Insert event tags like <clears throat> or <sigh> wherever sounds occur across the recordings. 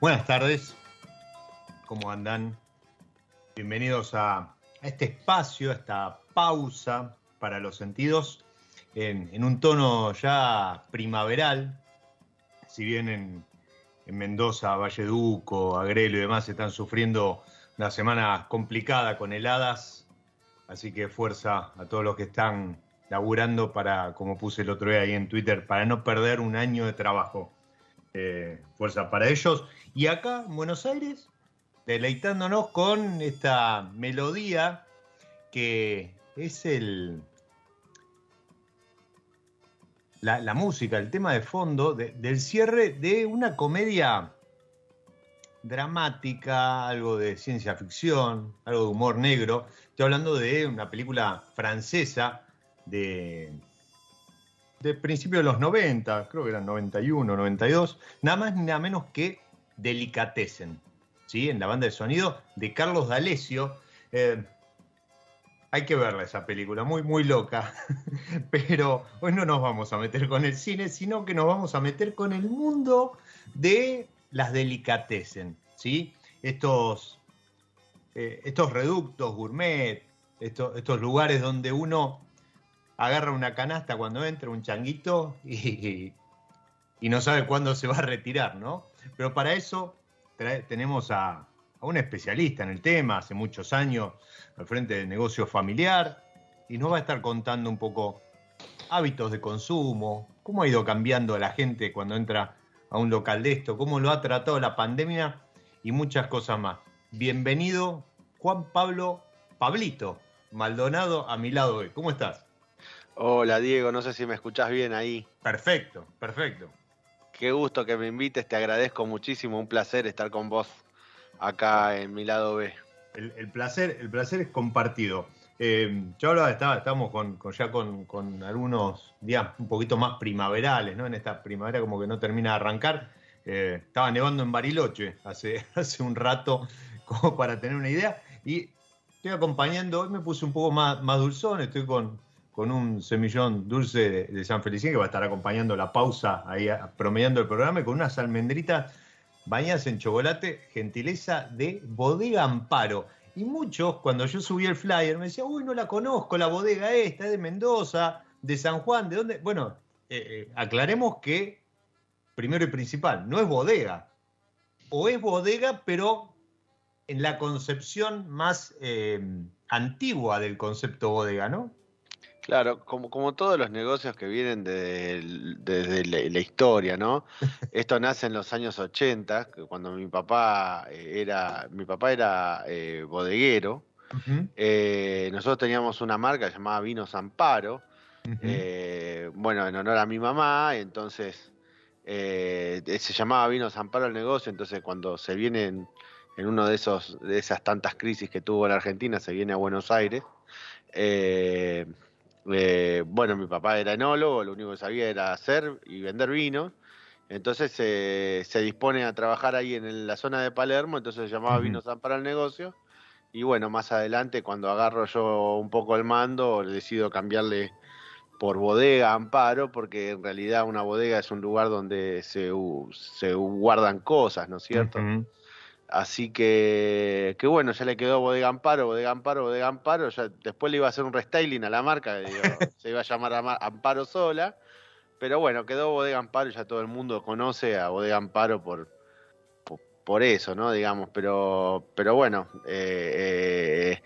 Buenas tardes, ¿cómo andan? Bienvenidos a, este espacio, a esta pausa para los sentidos en, un tono ya primaveral. Si bien en, Mendoza, Valleduco, Agrelo y demás están sufriendo una semana complicada con heladas, así que fuerza a todos los que están laburando para, como puse el otro día ahí en Twitter, para no perder un año de trabajo. Eh, fuerza para ellos. Y acá en Buenos Aires, deleitándonos con esta melodía que es el. La, música, el tema de fondo del cierre de una comedia dramática, algo de ciencia ficción, algo de humor negro. Estoy hablando de una película francesa de de principios de los 90, creo que eran 91, 92, nada más ni nada menos que Delicatessen, ¿sí? en la banda de sonido de Carlos D'Alessio. Eh, hay que verla esa película, muy, muy loca. <laughs> Pero hoy no nos vamos a meter con el cine, sino que nos vamos a meter con el mundo de las delicatessen, ¿sí? Estos, eh, estos reductos gourmet, estos, estos lugares donde uno agarra una canasta cuando entra, un changuito, y, no sabe cuándo se va a retirar, ¿no? Pero para eso tenemos a, un especialista en el tema, hace muchos años, al frente del negocio familiar, y nos va a estar contando un poco hábitos de consumo, cómo ha ido cambiando la gente cuando entra a un local de esto, cómo lo ha tratado la pandemia y muchas cosas más. Bienvenido, Juan Pablo Pablito Maldonado, a mi lado hoy. ¿Cómo estás? Hola Diego, no sé si me escuchás bien ahí. Perfecto, perfecto. Qué gusto que me invites, te agradezco muchísimo, un placer estar con vos acá en mi lado B. El, placer, el placer es compartido. Eh, yo hablaba, estaba, estábamos con, ya con, algunos días un poquito más primaverales, ¿no? En esta primavera como que no termina de arrancar. Eh, estaba nevando en Bariloche hace, <laughs> hace un rato, como para tener una idea. Y estoy acompañando, hoy me puse un poco más, más dulzón, estoy con, con un semillón dulce de, San Felicín que va a estar acompañando la pausa, ahí promediando el programa, y con unas almendritas bañadas en chocolate, gentileza de Bodega Amparo. Y muchos, cuando yo subí el flyer, me decían, uy, no la conozco, la bodega esta, es de Mendoza, de San Juan, ¿de dónde? Bueno, eh, eh, aclaremos que, primero y principal, no es bodega. O es bodega, pero en la concepción más eh, antigua del concepto bodega, ¿no? Claro, como, como todos los negocios que vienen desde la, historia, ¿no? <laughs> Esto nace en los años 80, cuando mi papá era, mi papá era bodeguero. nosotros teníamos una marca llamada Vinos Amparo, eh, bueno, en honor a mi mamá, entonces eh, se llamaba Vino Amparo el negocio, entonces cuando se viene en, uno de esos de esas tantas crisis que tuvo la Argentina, se viene a Buenos Aires. Eh, bueno, mi papá era enólogo, lo único que sabía era hacer y vender vino. Entonces se dispone a trabajar ahí en la zona de Palermo, entonces se llamaba Vino Amparo el negocio. Y bueno, más adelante, cuando agarro yo un poco el mando, decido cambiarle por bodega amparo, porque en realidad una bodega es un lugar donde se, se guardan cosas, ¿no es cierto? Así que, que bueno, ya le quedó bodega amparo, bodega amparo, bodega amparo, ya después le iba a hacer un restyling a la marca, <laughs> se iba a llamar Amparo sola, pero bueno, quedó bodega amparo, ya todo el mundo conoce a bodega amparo por, por, eso, ¿no? Digamos, pero, pero bueno, eh, eh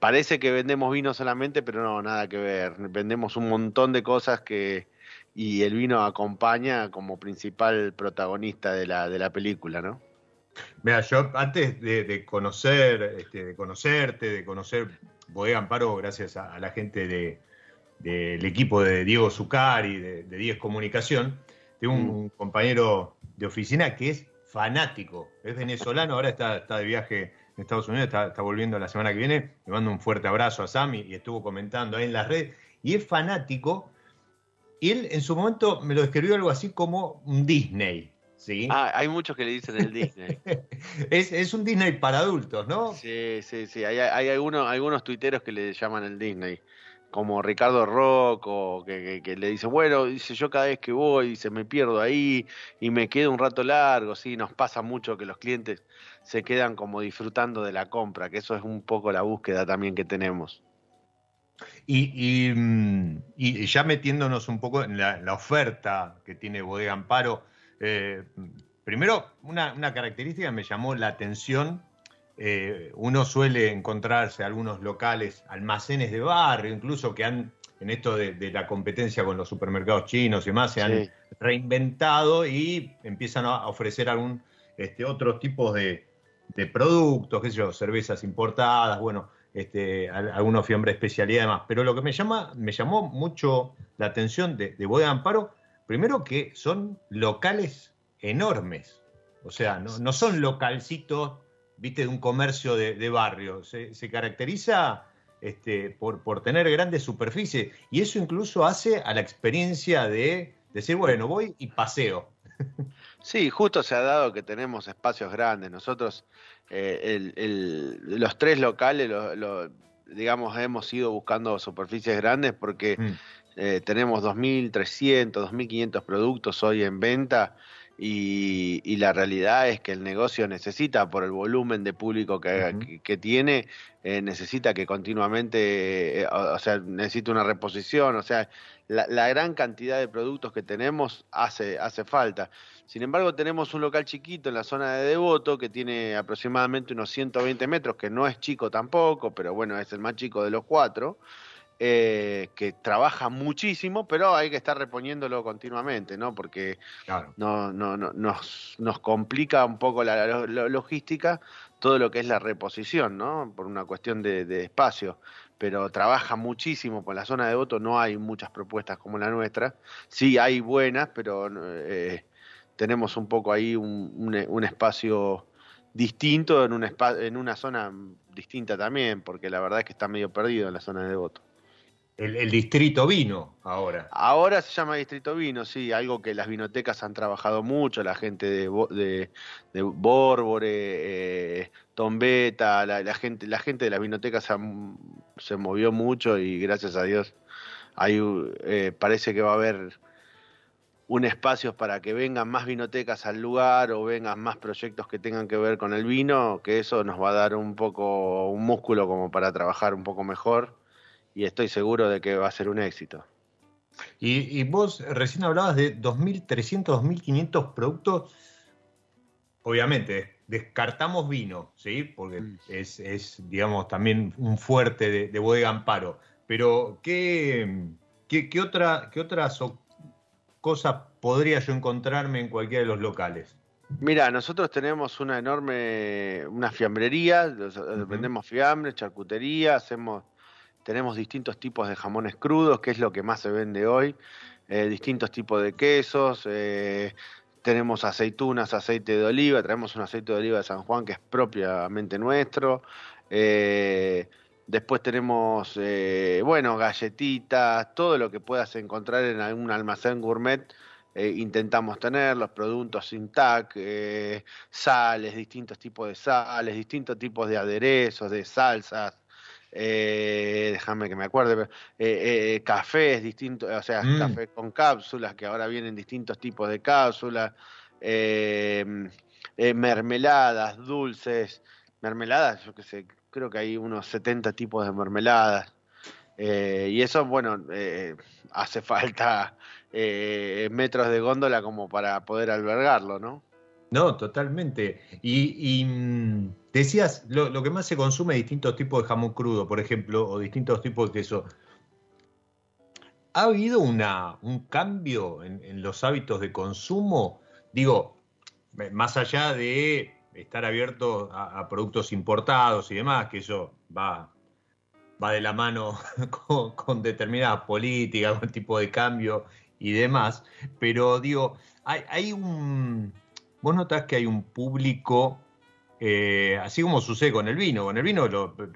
parece que vendemos vino solamente, pero no, nada que ver. Vendemos un montón de cosas que y el vino acompaña como principal protagonista de la, de la película, ¿no? Mira, yo antes de, conocer, este, de conocerte, de conocer Bodega Amparo, gracias a, la gente de, del equipo de Diego Zucari, de, de Diez Comunicación, tengo un, mm. compañero de oficina que es fanático, es venezolano, ahora está, está de viaje en Estados Unidos, está, volviendo la semana que viene. Le mando un fuerte abrazo a Sammy y estuvo comentando ahí en las redes. Y es fanático. Y él en su momento me lo describió algo así como un Disney. ¿Sí? Ah, hay muchos que le dicen el Disney. <laughs> es, un Disney para adultos, ¿no? Sí, sí, sí. Hay, hay algunos, algunos tuiteros que le llaman el Disney como Ricardo Rocco, que, que, le dice, bueno, dice yo cada vez que voy, se me pierdo ahí y me quedo un rato largo, sí, nos pasa mucho que los clientes se quedan como disfrutando de la compra, que eso es un poco la búsqueda también que tenemos. Y, y, mm, ya metiéndonos un poco en la, oferta que tiene Bodega Amparo, eh, primero, una, una característica me llamó la atención eh, uno suele encontrarse algunos locales, almacenes de barrio, incluso que han, en esto de, la competencia con los supermercados chinos y demás, se han reinventado y empiezan a ofrecer algún este, otros tipos de, productos, qué sé yo, cervezas importadas, bueno, este, algunos fiambres especialidad y demás. Pero lo que me llama, me llamó mucho la atención de, de Bodega Amparo, primero que son locales enormes. O sea, no, no son localcitos viste, de un comercio de, barrio. Se, caracteriza este, por, por, tener grandes superficies y eso incluso hace a la experiencia de decir, bueno, voy y paseo. <laughs> Sí, justo se ha dado que tenemos espacios grandes. Nosotros, eh, los tres locales, digamos, hemos ido buscando superficies grandes porque mm. Eh, tenemos 2.300, 2.500 productos hoy en venta y, la realidad es que el negocio necesita, por el volumen de público que, que, tiene, eh, necesita que continuamente, eh, o, sea, necesita una reposición, o sea, la, la, gran cantidad de productos que tenemos hace, hace falta. Sin embargo, tenemos un local chiquito en la zona de Devoto que tiene aproximadamente unos 120 metros, que no es chico tampoco, pero bueno, es el más chico de los cuatro. Eh, que trabaja muchísimo, pero hay que estar reponiéndolo continuamente, ¿no? Porque no, no, no, nos, nos complica un poco la, logística todo lo que es la reposición, ¿no? Por una cuestión de, espacio. Pero trabaja muchísimo, por la zona de voto no hay muchas propuestas como la nuestra. Sí hay buenas, pero eh, tenemos un poco ahí un, un, espacio distinto en, un en una zona distinta también, porque la verdad es que está medio perdido en la zona de voto. El, distrito vino ahora. Ahora se llama distrito vino, sí, algo que las vinotecas han trabajado mucho, la gente de, de, de Bórbore, eh, Tombeta, la, gente, la gente de las vinotecas se, se, movió mucho y gracias a Dios hay, eh, parece que va a haber un espacio para que vengan más vinotecas al lugar o vengan más proyectos que tengan que ver con el vino, que eso nos va a dar un poco un músculo como para trabajar un poco mejor y estoy seguro de que va a ser un éxito. Y, vos recién hablabas de 2.300, 2.500 productos. Obviamente, descartamos vino, ¿sí? Porque mm. es, digamos, también un fuerte de, de bodega Amparo. Pero, ¿qué, qué, otra, qué otras cosas podría yo encontrarme en cualquiera de los locales? Mira, nosotros tenemos una enorme, una fiambrería, vendemos fiambre, charcutería, hacemos tenemos distintos tipos de jamones crudos, que es lo que más se vende hoy, eh, distintos tipos de quesos, eh, tenemos aceitunas, aceite de oliva, traemos un aceite de oliva de San Juan que es propiamente nuestro. Eh, después tenemos, bueno, galletitas, todo lo que puedas encontrar en algún almacén gourmet. intentamos tener los productos sin TAC, sales, distintos tipos de sales, distintos tipos de aderezos, de salsas, eh, déjame que me acuerde, eh, eh, cafés distintos, o sea, mm. café con cápsulas, que ahora vienen distintos tipos de cápsulas, em, mermeladas, dulces, mermeladas, yo qué sé, creo que hay unos 70 tipos de mermeladas. y eso, bueno, hace falta metros de góndola como para poder albergarlo, ¿no? No, totalmente. Y, mm, decías, lo, que más se consume es distintos tipos de jamón crudo, por ejemplo, o distintos tipos de queso. ¿Ha habido un cambio en, los hábitos de consumo? Digo, más allá de estar abierto a, productos importados y demás, que eso va, va de la mano <laughs> con, con determinadas políticas, con tipo de cambio y demás, pero digo, hay, hay un vos notás que hay un público, eh, así como sucede con el vino, con el vino,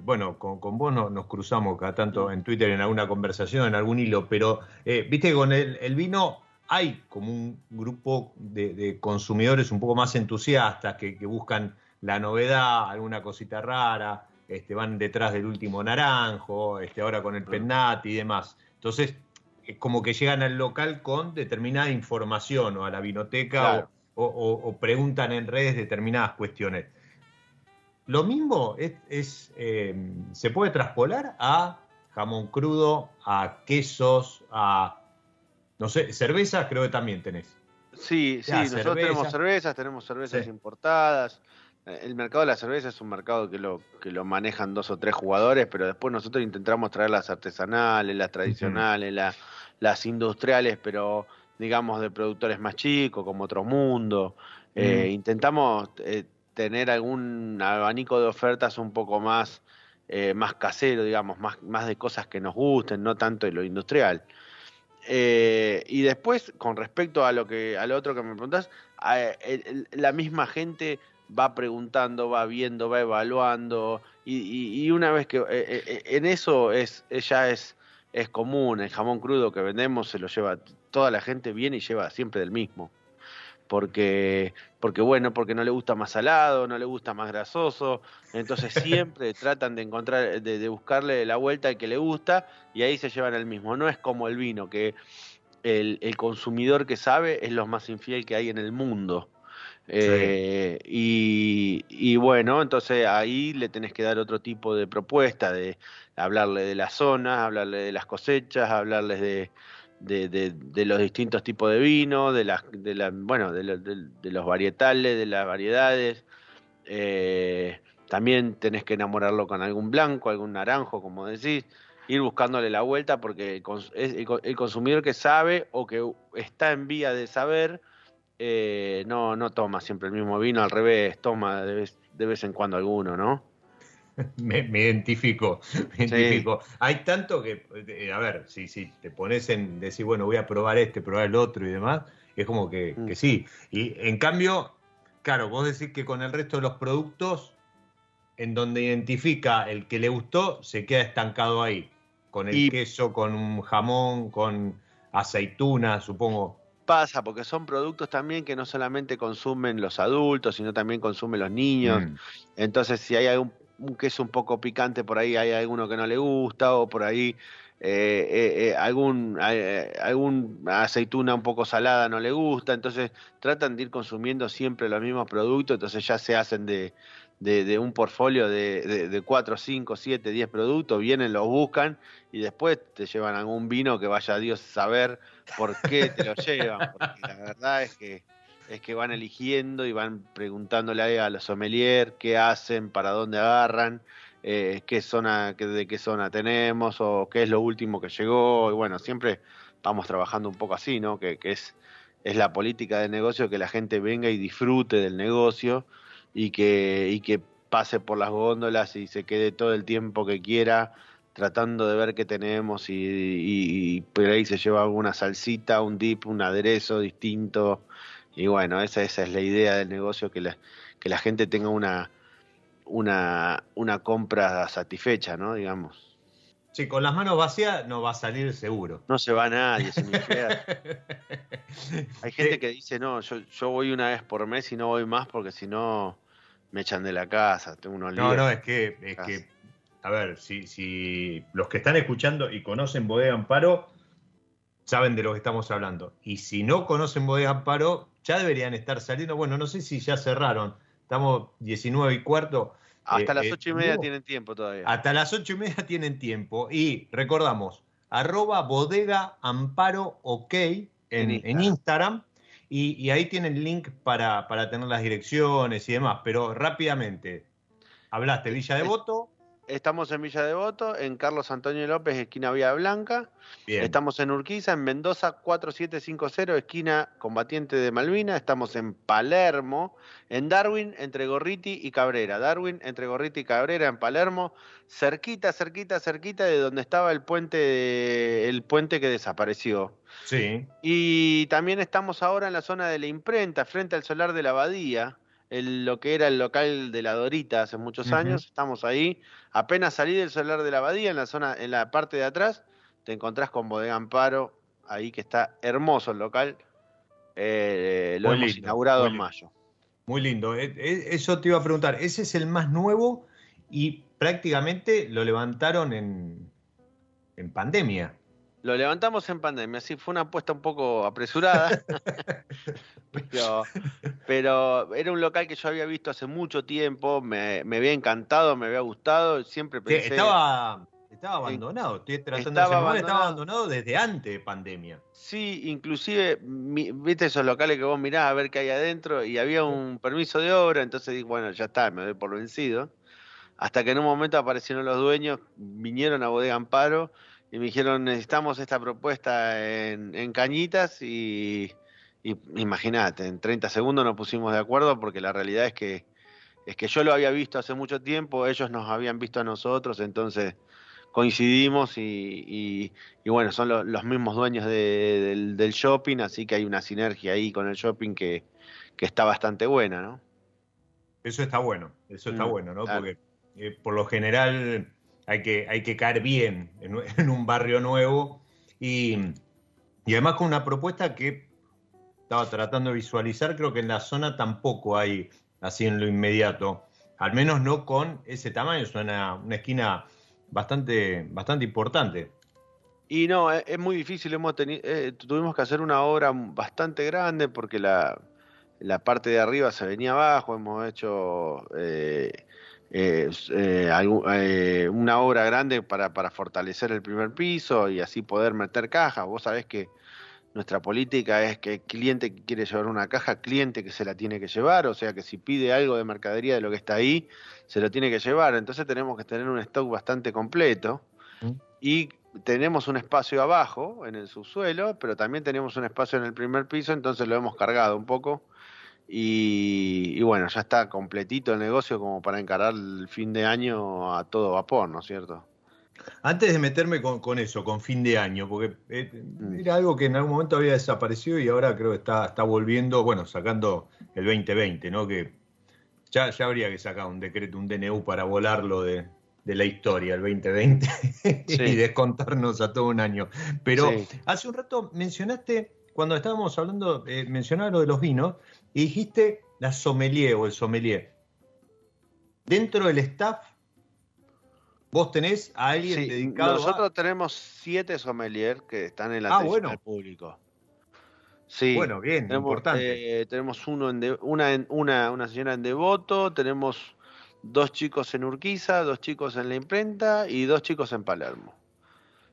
bueno, con, vos nos cruzamos cada tanto en Twitter en alguna conversación, en algún hilo, pero eh, viste que con el, vino hay como un grupo de, consumidores un poco más entusiastas que, buscan la novedad, alguna cosita rara, este, van detrás del último naranjo, este, ahora con el pennati y demás. Entonces, es como que llegan al local con determinada información o a la vinoteca o, preguntan en redes determinadas cuestiones. Lo mismo es, eh, se puede traspolar a jamón crudo, a quesos, a, no sé, cervezas creo que también tenés. Sí, sí, nosotros tenemos cervezas, tenemos cervezas importadas. El mercado de la cerveza es un mercado que lo, que lo manejan dos o tres jugadores, pero después nosotros intentamos traer las artesanales, las tradicionales, las industriales, pero digamos, de productores más chicos, como Otro Mundo. Eh, mm. Intentamos eh, tener algún abanico de ofertas un poco más, eh, más casero, digamos, más, más de cosas que nos gusten, no tanto de lo industrial. y después, con respecto a lo que a lo otro que me preguntás, la misma gente va preguntando, va viendo, va evaluando, y, y una vez que en eso es ya es es común, el jamón crudo que vendemos se lo lleva, toda la gente viene y lleva siempre del mismo. Porque, porque bueno, porque no le gusta más salado, no le gusta más grasoso, entonces <laughs> siempre tratan de encontrar, de, buscarle la vuelta al que le gusta y ahí se llevan el mismo. No es como el vino, que el, el consumidor que sabe es lo más infiel que hay en el mundo. Eh, y, bueno, entonces ahí le tenés que dar otro tipo de propuesta, de hablarle de las zonas, hablarle de las cosechas, hablarles de, de, los distintos tipos de vino, de las, de la, bueno, de, los varietales, de las variedades. Eh, también tenés que enamorarlo con algún blanco, algún naranjo, como decís, ir buscándole la vuelta porque el, el consumidor que sabe o que está en vía de saber eh, no, no toma siempre el mismo vino, al revés, toma de vez, en cuando alguno, ¿no? <laughs> Me, identifico, me identifico. Hay tanto que, eh, a ver, si, si te pones en decir, bueno, voy a probar este, probar el otro y demás, es como que, mm. sí. Y en cambio, claro, vos decís que con el resto de los productos, en donde identifica el que le gustó, se queda estancado ahí. Con el queso, con un jamón, con aceituna, supongo pasa, porque son productos también que no solamente consumen los adultos, sino también consumen los niños. Mm. Entonces, si hay algún un queso un poco picante, por ahí hay alguno que no le gusta, o por ahí eh, algún, algún aceituna un poco salada no le gusta, entonces tratan de ir consumiendo siempre los mismos productos, entonces ya se hacen de, de, un portfolio de, de, 4, 5, 7, 10 productos, vienen, los buscan y después te llevan algún vino que vaya a Dios saber por qué te lo llevan, porque la verdad es que es que van eligiendo y van preguntándole a los sommelier qué hacen, para dónde agarran, eh, qué zona, de qué zona tenemos o qué es lo último que llegó. Y bueno, siempre vamos trabajando un poco así, ¿no? Que, que es, es la política del negocio, que la gente venga y disfrute del negocio y que, y que pase por las góndolas y se quede todo el tiempo que quiera tratando de ver qué tenemos y, y, por ahí se lleva alguna salsita, un dip, un aderezo distinto y bueno, esa, esa es la idea del negocio, que la, que la gente tenga una, una, una compra satisfecha, ¿no? Digamos. Sí, con las manos vacías no va a salir seguro. No se va nadie, se me <laughs> Hay gente que dice, no, yo, yo voy una vez por mes y no voy más porque si no me echan de la casa, tengo unos No, no, es que, es que a ver, si, si los que están escuchando y conocen Bodega Amparo, saben de lo que estamos hablando. Y si no conocen Bodega Amparo, ya deberían estar saliendo. Bueno, no sé si ya cerraron. Estamos 19 y cuarto. Hasta las eh, ocho y media tienen tiempo todavía. Hasta las ocho y media tienen tiempo. Y recordamos, arroba bodega amparo ok en, Instagram. Y, ahí tienen el link para, para tener las direcciones y demás. Pero rápidamente, hablaste Villa Devoto. Estamos en Villa Devoto, en Carlos Antonio López, esquina Vía Blanca. Estamos en Urquiza, en Mendoza 4750, esquina Combatiente de Malvina. Estamos en Palermo, en Darwin, entre Gorriti y Cabrera. Darwin, entre Gorriti y Cabrera, en Palermo, cerquita, cerquita, cerquita de donde estaba el puente, el puente que desapareció. Sí. Y también estamos ahora en la zona de la imprenta, frente al solar de la Abadía lo que era el local de la Dorita hace muchos años. Estamos ahí. Apenas salí del solar de la abadía, en la zona, en la parte de atrás, te encontrás con Bodega Amparo, ahí que está hermoso el local. Eh, lo hemos inaugurado en mayo. Muy lindo. Eh, eh, eso te iba a preguntar. Ese es el más nuevo y prácticamente lo levantaron en, en pandemia. Lo levantamos en pandemia, sí, fue una apuesta un poco apresurada, <laughs> pero, era un local que yo había visto hace mucho tiempo, me, había encantado, me había gustado, siempre pensé... Estaba, estaba abandonado, estoy tratando estaba, abandonado. estaba abandonado desde antes de pandemia. Sí, inclusive, viste esos locales que vos mirás a ver qué hay adentro y había un permiso de obra, entonces dije, bueno, ya está, me doy por vencido. Hasta que en un momento aparecieron los dueños, vinieron a Bodega Amparo y me dijeron necesitamos esta propuesta en, cañitas y, imagínate, en 30 segundos nos pusimos de acuerdo porque la realidad es que es que yo lo había visto hace mucho tiempo, ellos nos habían visto a nosotros, entonces coincidimos y, bueno, son los mismos dueños del, shopping, así que hay una sinergia ahí con el shopping que, está bastante buena, ¿no? Eso está bueno, eso está mm, bueno, ¿no? Porque eh, por lo general hay que, hay que caer bien en, <laughs> un barrio nuevo y, además con una propuesta que estaba tratando de visualizar, creo que en la zona tampoco hay así en lo inmediato, al menos no con ese tamaño, es una, esquina bastante, bastante importante. Y no, es, muy difícil, hemos eh, tuvimos que hacer una obra bastante grande porque la, la parte de arriba se venía abajo, hemos hecho eh, eh, eh, una obra grande para, para fortalecer el primer piso y así poder meter cajas. Vos sabés que nuestra política es que el cliente que quiere llevar una caja, cliente que se la tiene que llevar, o sea que si pide algo de mercadería de lo que está ahí, se lo tiene que llevar. Entonces tenemos que tener un stock bastante completo mm. y tenemos un espacio abajo en el subsuelo, pero también tenemos un espacio en el primer piso, entonces lo hemos cargado un poco y, bueno, ya está completito el negocio como para encarar el fin de año a todo vapor, ¿no es cierto? Antes de meterme con, eso, con fin de año, porque eh, mm. era algo que en algún momento había desaparecido y ahora creo que está, está volviendo, bueno, sacando el 2020, ¿no? Que ya, ya habría que sacar un decreto, un DNU para volarlo de, de la historia, el 2020, <laughs> y descontarnos a todo un año. Pero hace un rato mencionaste, cuando estábamos hablando, eh, mencionaba lo de los vinos, y dijiste la sommelier o el sommelier. Dentro del staff ¿Vos tenés a alguien Sí, dedicado nosotros tenemos siete sommeliers que están en la Ah, bueno. al público. Sí. Bueno, bien, tenemos, importante. eh, tenemos uno en de- una, en- una, una señora en Devoto, tenemos dos chicos en Urquiza, dos chicos en la imprenta y dos chicos en Palermo.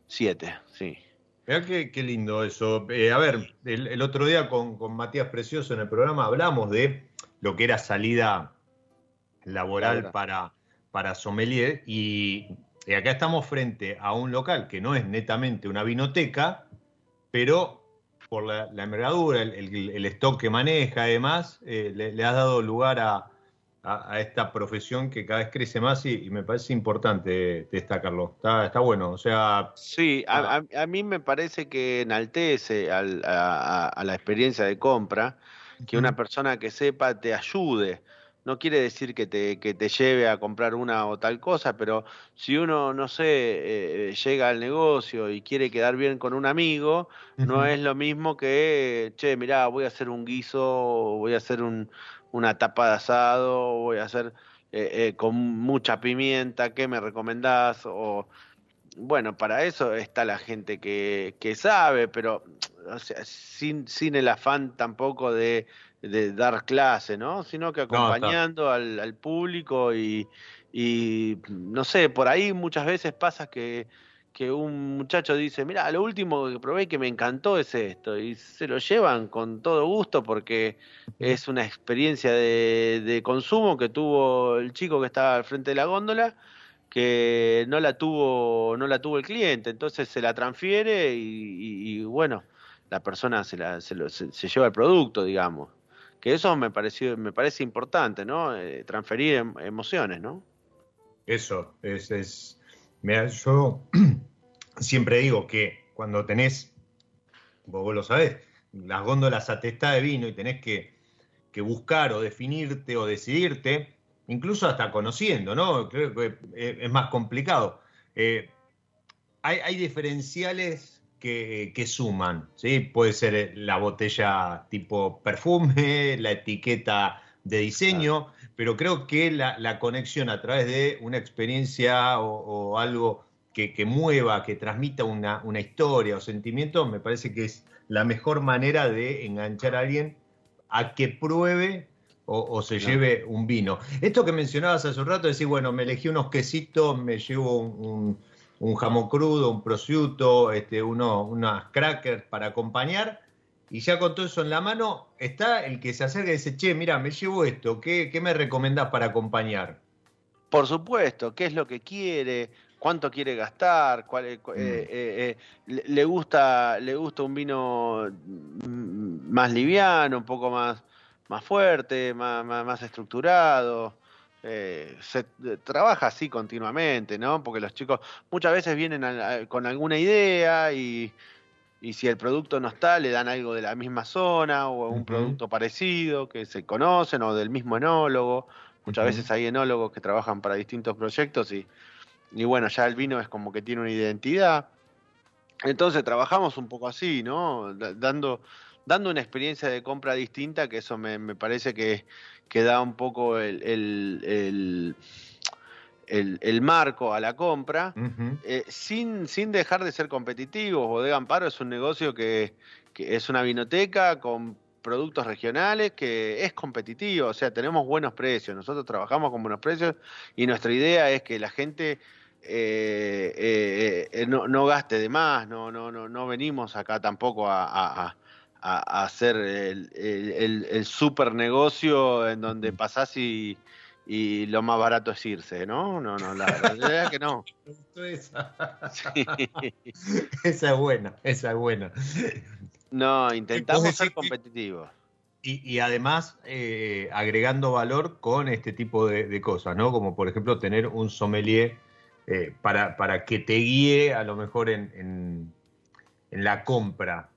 Siete. Mirá qué, qué lindo eso. Eh, a ver, el, el otro día con, con Matías Precioso en el programa hablamos de lo que era salida laboral para, para sommelier y, y acá estamos frente a un local que no es netamente una vinoteca, pero por la, la envergadura, el, el- el stock que maneja además, eh, le, le has dado lugar a, a- a esta profesión que cada vez crece más y, y me parece importante destacarlo. Está, está bueno, o sea, Sí, a, a- a mí me parece que enaltece al- a, la experiencia de compra que una persona que sepa te ayude. No quiere decir que te, que te lleve a comprar una o tal cosa, pero si uno, no sé, eh, llega al negocio y quiere quedar bien con un amigo, no es lo mismo que, che, mirá, voy a hacer un guiso, voy a hacer un- una tapa de asado, voy a hacer eh, eh, con mucha pimienta, ¿qué me recomendás? O, bueno, para eso está la gente que, que sabe, pero o sea, sin, sin el afán tampoco de, de dar clase, ¿no? Sino que acompañando al, al público y, y, no sé, por ahí muchas veces pasa que, que un muchacho dice, mira, lo último que probé que me encantó es esto, y se lo llevan con todo gusto porque es una experiencia de, de consumo que tuvo el chico que estaba al frente de la góndola que no la tuvo no la tuvo el cliente. Entonces se la transfiere y, y- y, bueno la persona se, la, se, lo- se- se lleva el producto digamos. Que eso me pareció me parece importante no Eh, transferir em- emociones no Eso, es, es- Mira, yo <clears throat> siempre digo que cuando tenés, vos, vos lo sabés, las góndolas atestadas de vino y tenés que, que buscar o definirte o decidirte, incluso hasta conociendo, ¿no? Creo que es, es más complicado. Eh, hay, hay diferenciales que, que suman, ¿sí? Puede ser la botella tipo perfume, la etiqueta de diseño, pero creo que la, la conexión a través de una experiencia o, o algo que, que mueva, que transmita una, una historia o sentimiento, me parece que es la mejor manera de enganchar a alguien a que pruebe o, o se Claro. lleve un vino. Esto que mencionabas hace un rato, decir, bueno, me elegí unos quesitos, me llevo un, un- un jamón crudo, un prosciutto, este, uno, unas crackers para acompañar, y ya con todo eso en la mano está el que se acerca y dice, che, mira, me llevo esto, ¿qué, qué me recomendás para acompañar? por supuesto qué es lo que quiere cuánto quiere gastar cuál Mm. eh, eh, eh, le gusta le gusta un vino mm, más liviano un poco más más fuerte más, más, más estructurado se trabaja así continuamente no porque los chicos muchas veces vienen a- a- con alguna idea y y si el producto no está, le dan algo de la misma zona o un producto parecido que se conocen o del mismo enólogo. Muchas veces hay enólogos que trabajan para distintos proyectos y, y bueno, ya el vino es como que tiene una identidad. Entonces trabajamos un poco así, ¿no? Da- Dando, dando una experiencia de compra distinta, que eso me, me parece que, que da un poco el, el, el- el- el marco a la compra. Eh, sin, sin dejar de ser competitivos, Bodega Amparo es un negocio que, que es una vinoteca con productos regionales que es competitivo, o sea, tenemos buenos precios, nosotros trabajamos con buenos precios y nuestra idea es que la gente eh, eh, eh, no, no gaste de más, no, no, no, no venimos acá tampoco a, a- a- a- a hacer el, el, el- el super negocio en donde pasás y, y lo más barato es irse, ¿no? No, no, la realidad es que no. <laughs> Esa. Sí. <laughs> Esa es buena, esa es buena. No, intentamos ser competitivos. Y, y además eh, agregando valor con este tipo de, de cosas, ¿no? Como por ejemplo tener un sommelier eh, para, para que te guíe a lo mejor en, en- en la compra.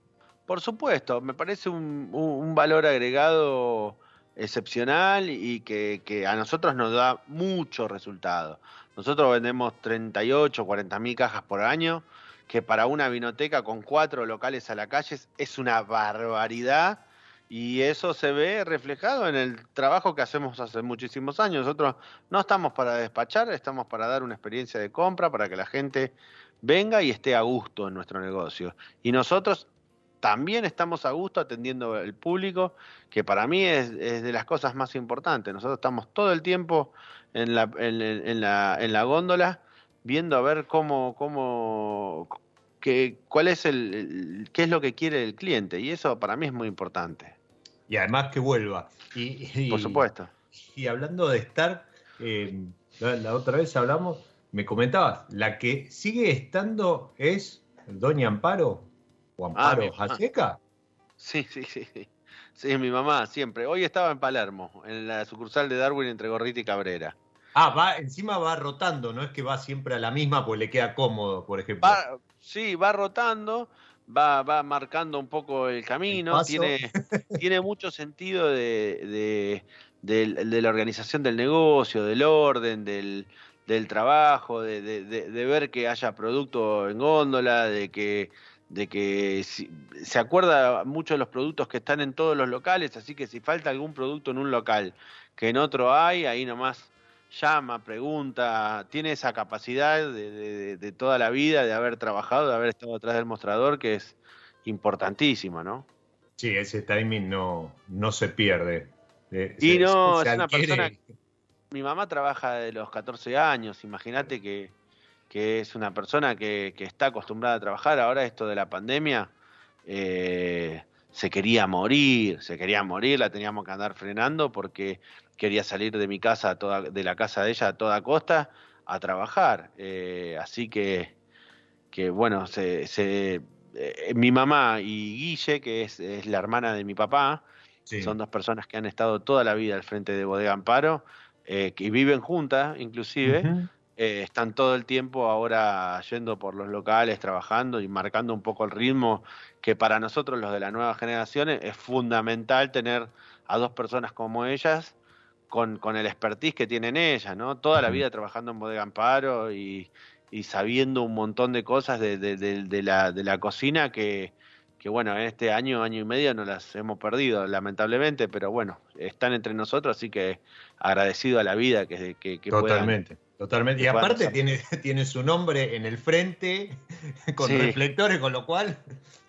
Por supuesto, me parece un- un valor agregado excepcional y que, a nosotros nos da mucho resultado. Nosotros vendemos 38, 40 mil cajas por año, que para una vinoteca con cuatro locales a la calle es una barbaridad Y eso se ve reflejado en el trabajo que hacemos hace muchísimos años. Nosotros no estamos para despachar, estamos para dar una experiencia de compra, para que la gente venga y esté a gusto en nuestro negocio. Y nosotros también estamos a gusto atendiendo al público, que para mí es, de las cosas más importantes. Nosotros estamos todo el tiempo en la, en, la, en la góndola viendo a ver cómo, cómo que, cuál es el, qué es lo que quiere el cliente. Y eso para mí es muy importante. Y además que vuelva. Y, Por supuesto. Y hablando de estar, eh, la, otra vez hablamos, me comentabas, la que sigue estando es Doña Amparo o Amparo ah, Sí, sí, sí, sí. Sí, mi mamá siempre. Hoy estaba en Palermo, en la sucursal de Darwin entre Gorriti y Cabrera. Ah, va, encima va rotando, no es que va siempre a la misma porque le queda cómodo, por ejemplo. sí, va rotando, va, va marcando un poco el camino, tiene, tiene mucho sentido de, de, la organización del negocio, del orden, del, del trabajo, de, de, ver que haya producto en góndola, de que de que se acuerda mucho de los productos que están en todos los locales, así que si falta algún producto en un local que en otro hay, ahí nomás llama, pregunta, tiene esa capacidad de, toda la vida, de haber trabajado, de haber estado detrás del mostrador, que es importantísima, ¿no? Sí, ese timing no, no se pierde. Eh, y no, es una persona... Mi mamá trabaja de los 14 años, imagínate que que es una persona que, está acostumbrada a trabajar. Ahora esto de la pandemia, eh, se quería morir, se quería morir, la teníamos que andar frenando porque quería salir de mi casa, toda, de la casa de ella a toda costa a trabajar. Eh, así que, que bueno, se, se eh, mi mamá y Guille, que es, la hermana de mi papá, son dos personas que han estado toda la vida al frente de Bodega Amparo, que viven juntas inclusive. Eh, están todo el tiempo ahora yendo por los locales, trabajando y marcando un poco el ritmo, que para nosotros los de la nueva generación es fundamental tener a dos personas como ellas con, con el expertise que tienen ellas, ¿no? Toda la vida trabajando en Bodega Amparo y, y sabiendo un montón de cosas de, de, de, la, de la cocina que, que bueno, en este año, año y medio no las hemos perdido, lamentablemente, pero bueno, están entre nosotros, así que agradecido a la vida que, que, que Totalmente. Totalmente. Y aparte tiene, <laughs> tiene su nombre en el frente, <laughs> con reflectores, con lo cual,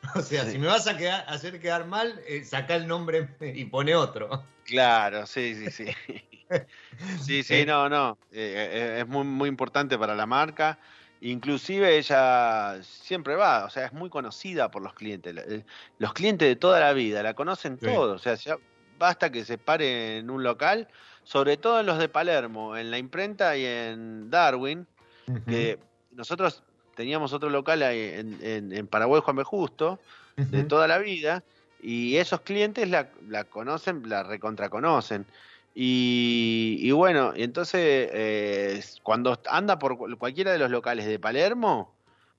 <laughs> o sea, si me vas a quedar, hacer quedar mal, eh, saca el nombre y pone otro. Claro, sí, sí, sí. Sí, sí, no, no. Eh, eh, es muy, muy importante para la marca. Inclusive ella siempre va, o sea, es muy conocida por los clientes. Los clientes de toda la vida la conocen todos. O sea, ya basta que se pare en un local sobre todo en los de Palermo, en la imprenta y en Darwin, que nosotros teníamos otro local en, en, Paraguay Juan B. Justo, de toda la vida, y esos clientes la, la conocen, la recontraconocen. Y, y bueno, entonces eh, cuando anda por cualquiera de los locales de Palermo,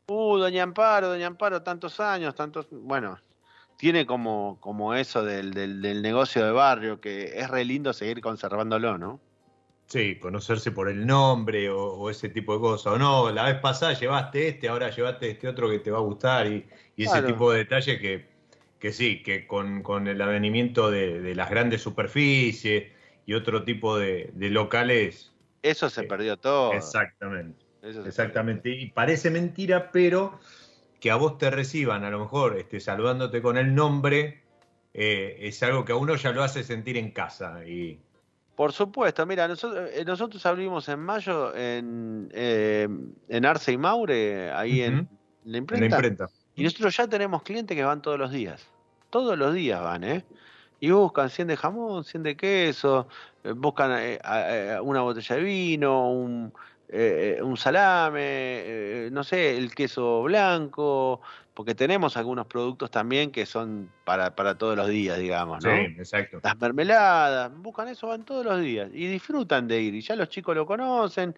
uh, Doña Amparo, Doña Amparo, tantos años, tantos, bueno, tiene como, como eso del, del, negocio de barrio, que es re lindo seguir conservándolo, ¿no? Sí, conocerse por el nombre o, ese tipo de cosas. O no, la vez pasada llevaste este, ahora llevaste este otro que te va a gustar y, ese tipo de detalle que, que sí, que con, con el avenimiento de, las grandes superficies y otro tipo de, locales. Eso se eh, perdió todo. Exactamente. exactamente. Y parece mentira, pero que a vos te reciban, a lo mejor este, saludándote con el nombre, eh, es algo que a uno ya lo hace sentir en casa. Y... Por supuesto, mira, nosotros, eh, nosotros abrimos en mayo en, eh, en Arce y Maure, ahí en, la imprenta, Y nosotros ya tenemos clientes que van todos los días. Todos los días van, ¿eh? Y buscan 100 de jamón, 100 de queso, buscan una botella de vino, un, eh, un salame, eh, no sé, el queso blanco, porque tenemos algunos productos también que son para, para todos los días, digamos, ¿no? Sí, exacto. Las mermeladas, buscan eso, van todos los días y disfrutan de ir, y ya los chicos lo conocen.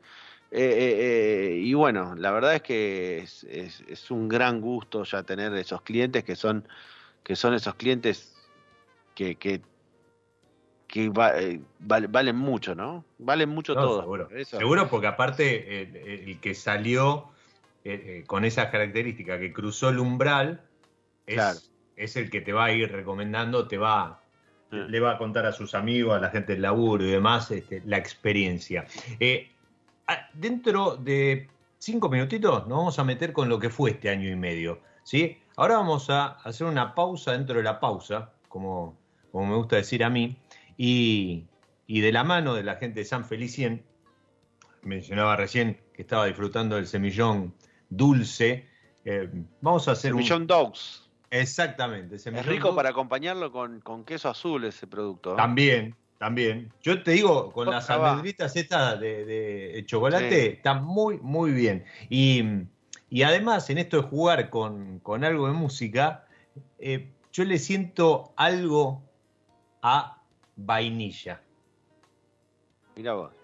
Eh, y bueno, la verdad es que es, es, un gran gusto ya tener esos clientes que son, que son esos clientes que, que que eh, valen mucho, ¿no? Valen mucho todo. Seguro. seguro, porque aparte el, que salió eh, eh, con esas características, que cruzó el umbral, es, es, el que te va a ir recomendando, te va, le va a contar a sus amigos, a la gente del laburo y demás, este, la experiencia. Eh, dentro de cinco minutitos nos vamos a meter con lo que fue este año y medio. ¿sí? Ahora vamos a hacer una pausa dentro de la pausa, como, como me gusta decir a mí, y, de la mano de la gente de San Felicien, mencionaba recién que estaba disfrutando del semillón dulce, eh, vamos a hacer semillón Dogs. Exactamente. Es rico para acompañarlo con, queso azul ese producto. ¿eh? También, también. Yo te digo, con las almendritas estas de, chocolate, está muy, muy bien. Y, además, en esto de jugar con, algo de música, eh, yo le siento algo a vainilla. Mira vos.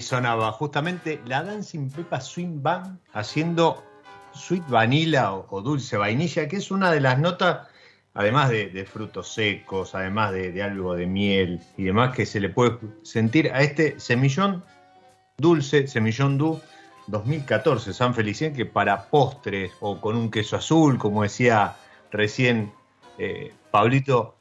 Sonaba justamente la Dancing Peppa Swing Band haciendo Sweet Vanilla o, dulce vainilla, que es una de las notas, además de, frutos secos, además de, algo de miel y demás, que se le puede sentir a este semillón dulce, semillón du 2014, San Felicien, que para postres o con un queso azul, como decía recién eh, Pablito,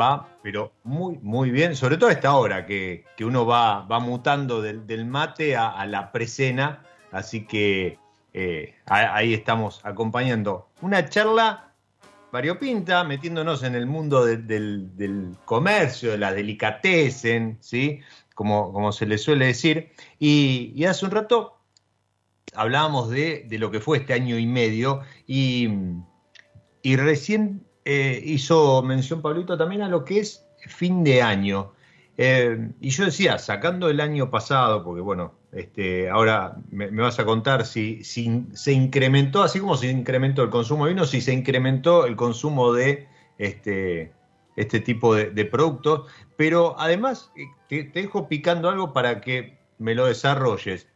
va, pero muy, muy bien, sobre todo a esta hora que, uno va, va mutando del, mate a, la presena, así que eh, ahí estamos acompañando una charla variopinta, metiéndonos en el mundo del, comercio, de la delicatessen, ¿sí? Como, como se le suele decir, y, hace un rato hablábamos de, lo que fue este año y medio, y, y recién eh, hizo mención, Pablito, también a lo que es fin de año. Eh, y yo decía, sacando el año pasado, porque bueno, este, ahora me, vas a contar si, se incrementó, así como se incrementó el consumo de vino, si se incrementó el consumo de este, este tipo de, productos. Pero además, eh, te, te, dejo picando algo para que me lo desarrolles,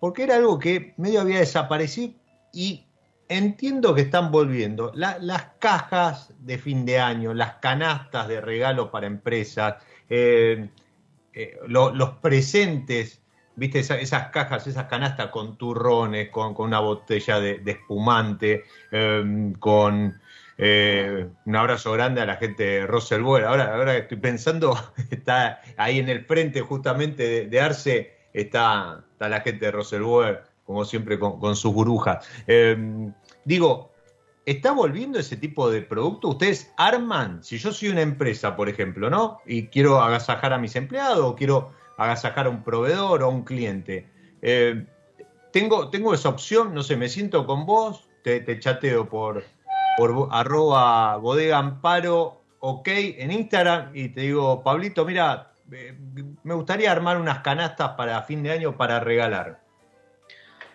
porque era algo que medio había desaparecido y entiendo que están volviendo. las cajas de fin de año, las canastas de regalo para empresas, eh, eh, los presentes, viste, esas cajas, esas canastas con turrones, con, una botella de, espumante, em, con Eh, un abrazo grande a la gente de Roselboer. Ahora, ahora estoy pensando, <laughs> está ahí en el frente justamente de, Arce, está, está, la gente de Roselboer, como siempre, con, sus burbujas. Eh, digo, ¿está volviendo ese tipo de producto? ¿Ustedes arman? Si yo soy una empresa, por ejemplo, ¿no? Y quiero agasajar a mis empleados, o quiero agasajar a un proveedor o a un cliente. Eh, tengo, tengo esa opción, no sé, me siento con vos, te, te chateo por, por arroba bodega amparo ok en Instagram y te digo, Pablito, mira, eh, me gustaría armar unas canastas para fin de año para regalar.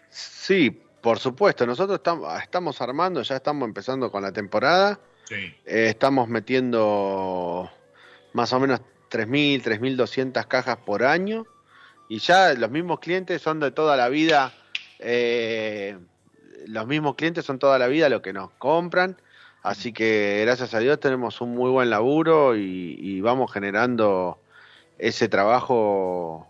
Sí, por supuesto, nosotros estamos, armando, ya estamos empezando con la temporada. Sí. Eh, estamos metiendo más o menos 3.000, 3.200 cajas por año y ya los mismos clientes son de toda la vida. Eh, los mismos clientes son toda la vida los que nos compran. Así que gracias a Dios tenemos un muy buen laburo y, vamos generando ese trabajo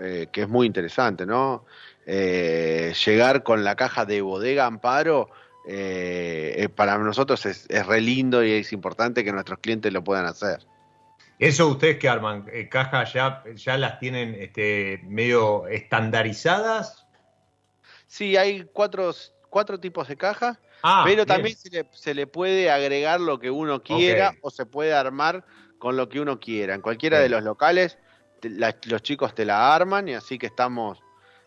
eh, que es muy interesante, ¿no? Eh, llegar con la caja de bodega Amparo, eh, para nosotros es, es, re lindo y es importante que nuestros clientes lo puedan hacer. ¿Eso ustedes que arman? ¿Cajas ya, ya las tienen este, medio estandarizadas? Sí, hay cuatro, cuatro tipos de cajas, ah, pero también se le, puede agregar lo que uno quiera o se puede armar con lo que uno quiera. En cualquiera de los locales los chicos te la arman y así que estamos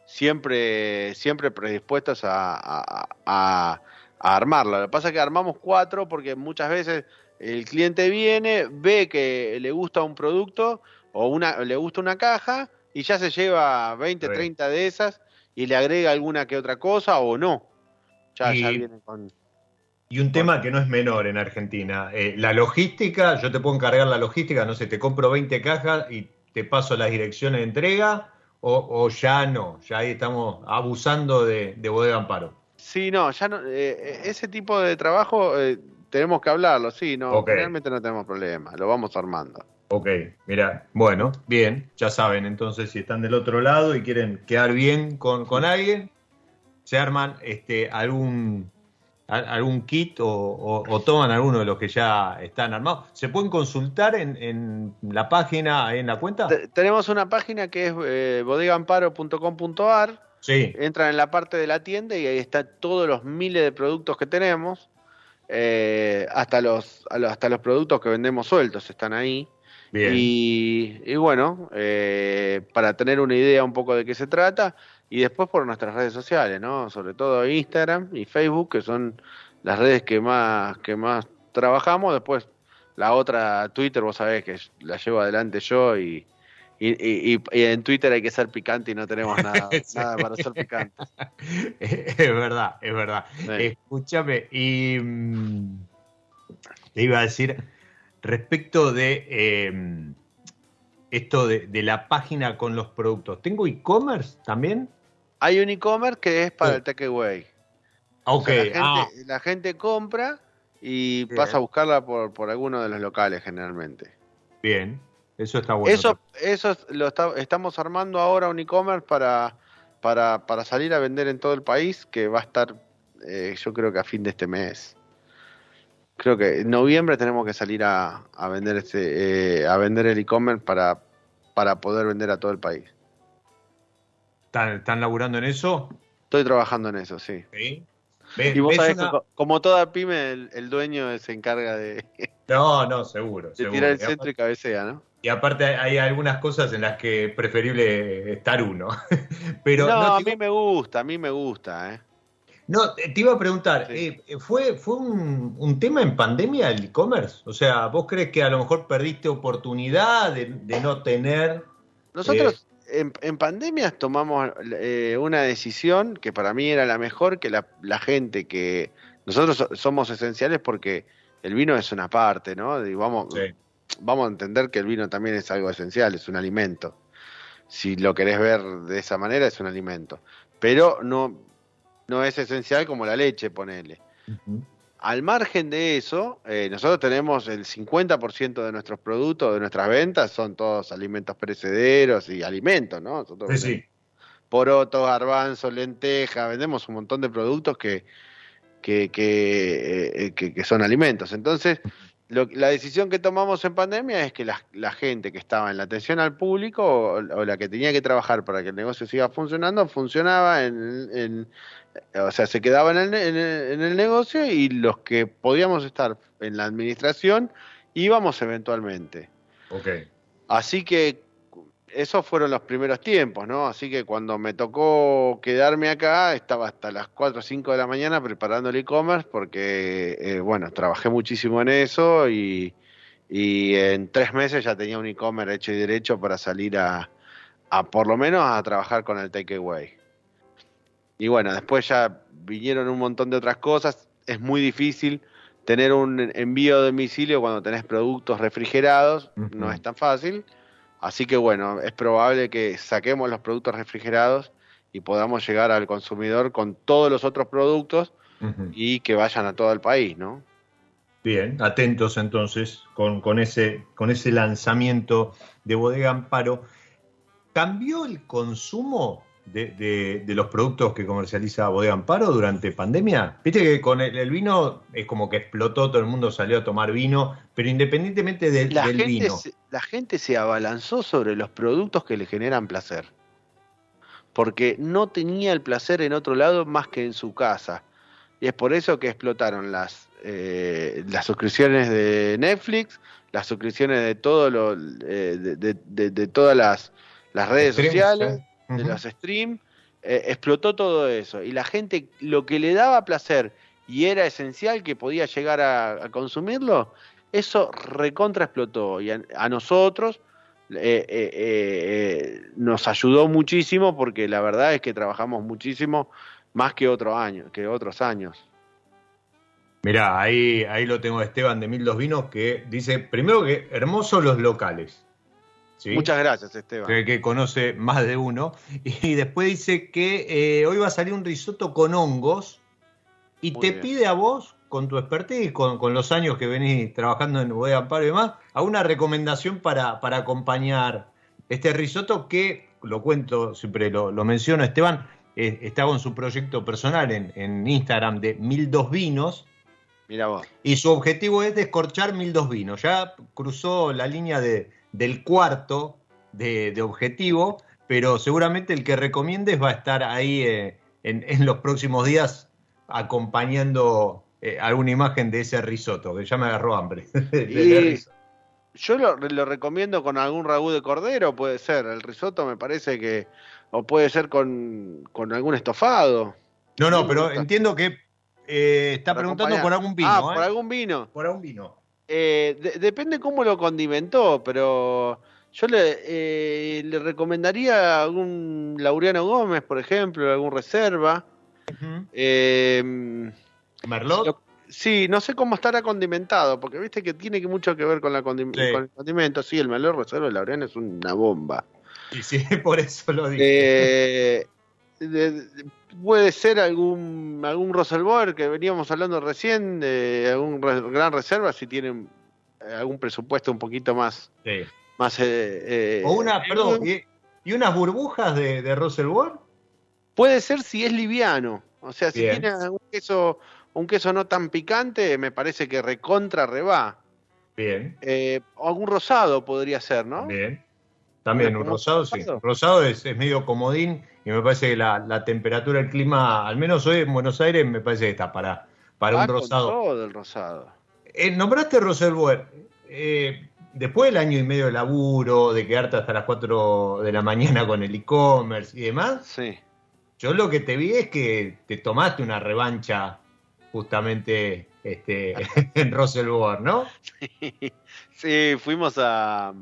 siempre, siempre predispuestos a, a, armarla. Lo que pasa es que armamos cuatro porque muchas veces el cliente viene, ve que le gusta un producto o una, le gusta una caja y ya se lleva 20, 30 de esas y le agrega alguna que otra cosa o no y, un tema que no es menor en Argentina, eh, la logística, yo te puedo encargar la logística, no sé, te compro 20 cajas y te paso las direcciones de entrega, o, ya no, ya ahí estamos abusando de, bodega amparo. Sí, no, ya no, eh, eh, ese tipo de trabajo tenemos que hablarlo, sí, no, realmente no tenemos problema, lo vamos armando. Ok, mira, bueno, bien, ya saben, entonces si están del otro lado y quieren quedar bien con, con alguien, se arman este, algún, algún kit o, toman alguno de los que ya están armados. ¿Se pueden consultar en, la página, en la cuenta? tenemos una página que es eh, bodegamparo.com.ar. Sí. Entran en la parte de la tienda y ahí están todos los miles de productos que tenemos. Eh, hasta, los, hasta los productos que vendemos sueltos están ahí. Bien. Y, bueno, eh, para tener una idea un poco de qué se trata, y después por nuestras redes sociales, ¿no? Sobre todo Instagram y Facebook, que son las redes que más, que más trabajamos. Después la otra, Twitter, vos sabés que la llevo adelante yo y, y, en Twitter hay que ser picante y no tenemos <laughs> nada, nada para ser picante. <laughs> Es verdad, es verdad. Escúchame, y mm, te iba a decir, respecto de em, esto de, de, la página con los productos, ¿tengo e-commerce también? Hay un e-commerce que es para el takeaway. Ok. Ah. la, gente, compra y pasa a buscarla por, por alguno de los locales generalmente. Bien, eso está bueno. Eso, eso lo estamos armando ahora un e-commerce para, para, para, salir a vender en todo el país, que va a estar, eh, yo creo que a fin de este mes. Creo que en noviembre tenemos que salir a, a vender este, eh, a vender el e-commerce para, para poder vender a todo el país. ¿Están, laburando en eso? Estoy trabajando en eso, sí. y vos sabés como toda pyme, el, dueño se encarga de. No, no, seguro. De tirar el centro y cabecea, ¿no? Y aparte hay algunas cosas en las que es preferible estar uno. <laughs> Pero no, a mí me gusta, a mí me gusta, ¿eh? No, te iba a preguntar, eh, ¿fue, fue un, tema en pandemia el e-commerce? O sea, ¿vos crees que a lo mejor perdiste oportunidad de, no tener... Nosotros, en, pandemias tomamos eh, una decisión que para mí era la mejor, que la, gente que nosotros somos esenciales porque el vino es una parte, ¿no? Y vamos, vamos a entender que el vino también es algo esencial, es un alimento. Si lo querés ver de esa manera, es un alimento. Pero no, no es esencial como la leche, ponele. Al margen de eso, eh, nosotros tenemos el 50% de nuestros productos, de nuestras ventas, son todos alimentos perecederos y alimentos, ¿no? sí, sí. Porotos, garbanzos, lentejas, vendemos un montón de productos que, que, que, eh, que- que son alimentos. Entonces, lo- la decisión que tomamos en pandemia es que la, la gente que estaba en la atención al público o, o la que tenía que trabajar para que el negocio siga funcionando, funcionaba en, en- o sea, se quedaba en el, en el- en el negocio y los que podíamos estar en la administración íbamos eventualmente. Ok. Así que esos fueron los primeros tiempos, ¿no? Así que cuando me tocó quedarme acá, estaba hasta las 4 o 5 de la mañana preparando el e-commerce porque, eh, bueno, trabajé muchísimo en eso y, y en tres meses ya tenía un e-commerce hecho y derecho para salir a, a por lo menos a trabajar con el takeaway. Y bueno, después ya vinieron un montón de otras cosas. Es muy difícil tener un envío a domicilio cuando tenés productos refrigerados, no es tan fácil. Así que bueno, es probable que saquemos los productos refrigerados y podamos llegar al consumidor con todos los otros productos y que vayan a todo el país, ¿no? Bien, atentos entonces con, con ese, con ese lanzamiento de Bodega Amparo. ¿Cambió el consumo de, de- de los productos que comercializa Bodega Amparo durante pandemia? Viste que con el, el vino es como que explotó, todo el mundo salió a tomar vino, pero independientemente de- La del gente, vino. se, la gente se abalanzó sobre los productos que le generan placer. Porque no tenía el placer en otro lado más que en su casa. Y es por eso que explotaron las, eh, las suscripciones de Netflix, las suscripciones de todo lo, eh, de, de- de- de todas las, las redes sociales, de los streams, eh, explotó todo eso. Y la gente, lo que le daba placer y era esencial que podía llegar a, a consumirlo, eso recontra explotó. Y a, a nosotros eh, eh, eh, eh, nos ayudó muchísimo porque la verdad es que trabajamos muchísimo más que, otro año, que otros años. Mirá, ahí, ahí lo tengo a Esteban de Mil Dos Vinos que dice, primero que hermosos los locales. ¿Sí? Muchas gracias, Esteban. que, que conoce más de uno. <laughs> Y después dice que eh, hoy va a salir un risotto con hongos y Muy te bien. pide a vos, con tu expertise, con, con los años que venís trabajando en Bodega Amparo y demás, a una recomendación para, para acompañar este risotto que, lo cuento, siempre lo, lo menciono, Esteban, eh, está con su proyecto personal en, en Instagram de Mil Dos Vinos. Mira vos. Y su objetivo es descorchar mil dos vinos. Ya cruzó la línea de, del cuarto de, de objetivo, pero seguramente el que recomiendes va a estar ahí eh, en, en los próximos días acompañando eh, alguna imagen de ese risotto, que ya me agarró hambre. <laughs> de- de. Yo lo, lo recomiendo con algún ragú de cordero, puede ser. El risotto me parece que. O puede ser con, con algún estofado. no, no, pero entiendo que eh, está para preguntando acompañar. por algún vino. Ah, ¿eh? por algún vino. Por algún vino. Eh, de- depende cómo lo condimentó, pero yo le, eh, le recomendaría algún Laureano Gómez, por ejemplo, algún reserva. Ujú. Eh, Merlot. Lo- sí, no sé cómo estará condimentado, porque viste que tiene que mucho que ver con, la condim- Sí. con el condimento. Sí, el Merlot Reserva de Laureano es una bomba. Y sí, <laughs> por eso lo dije. Eh, de- de- puede ser algún algún Roselboer que veníamos hablando recién, de algún re- gran reserva si tienen eh, algún presupuesto un poquito más Sí. más eh, eh, O una, perdón, y, y unas burbujas de, de puede ser si es liviano, o sea, si Bien. tiene un queso un queso no tan picante, me parece que recontra reba. Bien, Eh, o algún rosado podría ser, ¿no? bien. También un ¿Cómo rosado, sí. rosado? Es, es medio comodín y me parece que la, la temperatura, el clima, al menos hoy en Buenos Aires, me parece que está para, para Va un con rosado. todo el rosado. Eh, nombraste Roselboer. Eh, después del año y medio de laburo, de quedarte hasta las 4 de la mañana con el e-commerce y demás, Sí. yo lo que te vi es que te tomaste una revancha justamente este, <laughs> en Roselboer, ¿no? <laughs> Sí, fuimos a,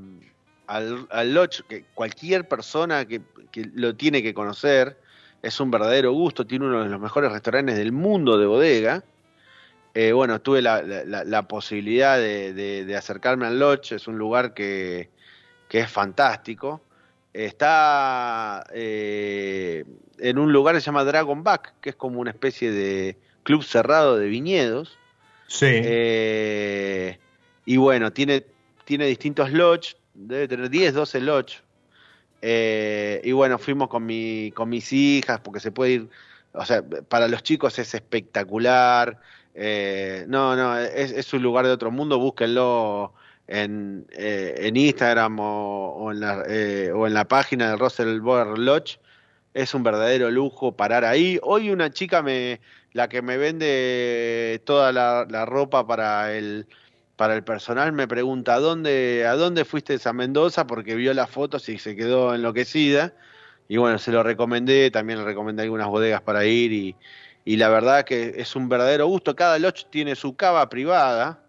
al, al Lodge, que cualquier persona que, que lo tiene que conocer, es un verdadero gusto, tiene uno de los mejores restaurantes del mundo de bodega. Eh, bueno, tuve la, la- posibilidad de, de- de acercarme al Lodge, es un lugar que, que es fantástico. Está eh, en un lugar que se llama Dragon Back, que es como una especie de club cerrado de viñedos. Sí. Eh, y bueno, tiene, tiene distintos lodge, debe tener 10, 12 lodge. Eh, y bueno, fuimos con, mi, con mis hijas, porque se puede ir o sea, para los chicos es espectacular. Eh, no, no, es, un lugar de otro mundo, búsquenlo en, eh, en Instagram o, en la, eh, o en la página de Russell Boer Lodge. Es un verdadero lujo parar ahí. Hoy una chica me, la que me vende toda la ropa para el, para el personal me pregunta ¿a dónde, a dónde fuiste a Mendoza porque vio las fotos y se quedó enloquecida. Y bueno, se lo recomendé, también le recomendé algunas bodegas para ir y, y la verdad que es un verdadero gusto. Cada lodge tiene su cava privada,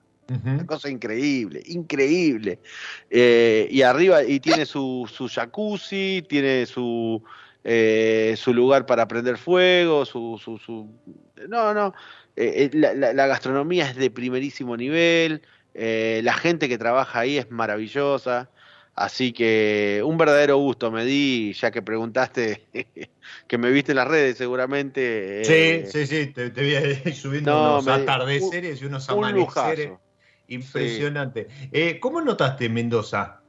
una cosa increíble, increíble. Eh, y arriba, y tiene su, su jacuzzi, tiene su, eh, su lugar para prender fuego, su, su, su no, no, eh, la, la, gastronomía es de primerísimo nivel, eh, la gente que trabaja ahí es maravillosa. Así que un verdadero gusto me di, ya que preguntaste, <laughs> que me viste en las redes seguramente. Sí, eh, sí, sí, te, te, vi <laughs> subiendo unos atardeceres y unos amaneceres. Impresionante. Eh, ¿Cómo notaste Mendoza?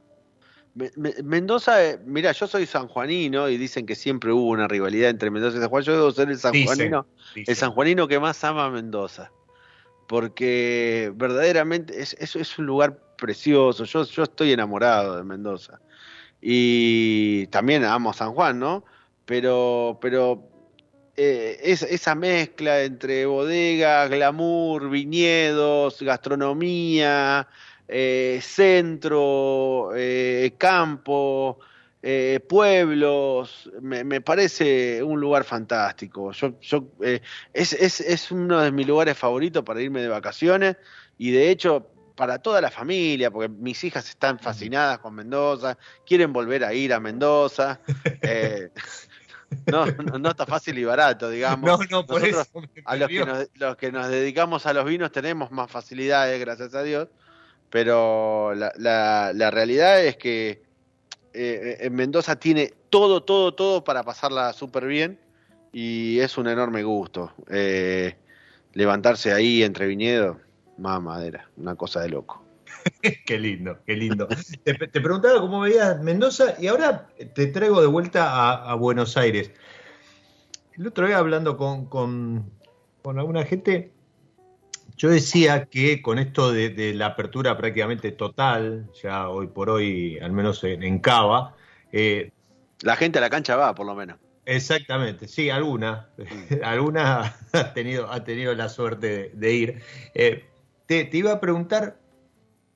Mendoza, mira, yo soy sanjuanino y dicen que siempre hubo una rivalidad entre Mendoza y San Juan. Yo debo ser el sanjuanino, el sanjuanino que más ama a Mendoza porque verdaderamente es, es, un lugar precioso. Yo, estoy enamorado de Mendoza. Y también amo San Juan, ¿no? Pero, pero eh, esa mezcla entre bodegas, glamour, viñedos, gastronomía, eh, centro, eh, campo, eh, pueblos, me, parece un lugar fantástico. Yo, yo eh, es, es, es, uno de mis lugares favoritos para irme de vacaciones y de hecho para toda la familia, porque mis hijas están fascinadas con Mendoza, quieren volver a ir a Mendoza. <laughs> Eh, no, no, está fácil y barato, digamos. No, no, por eso a los que, nos, los que nos dedicamos a los vinos tenemos más facilidades, gracias a Dios, pero la, la, la realidad es que eh, en Mendoza tiene todo, todo, todo para pasarla súper bien y es un enorme gusto. Eh, levantarse ahí entre viñedos, más madera, una cosa de loco. <laughs> qué lindo, qué lindo. te, preguntaba cómo veías Mendoza y ahora te traigo de vuelta a, Buenos Aires. El otro día hablando con, con, con alguna gente, yo decía que con esto de, la apertura prácticamente total, ya hoy por hoy, al menos en, Cava. Eh, la gente a la cancha va, por lo menos. Exactamente, sí, alguna. <laughs> Alguna ha tenido, ha tenido la suerte de, ir. Eh, te, iba a preguntar,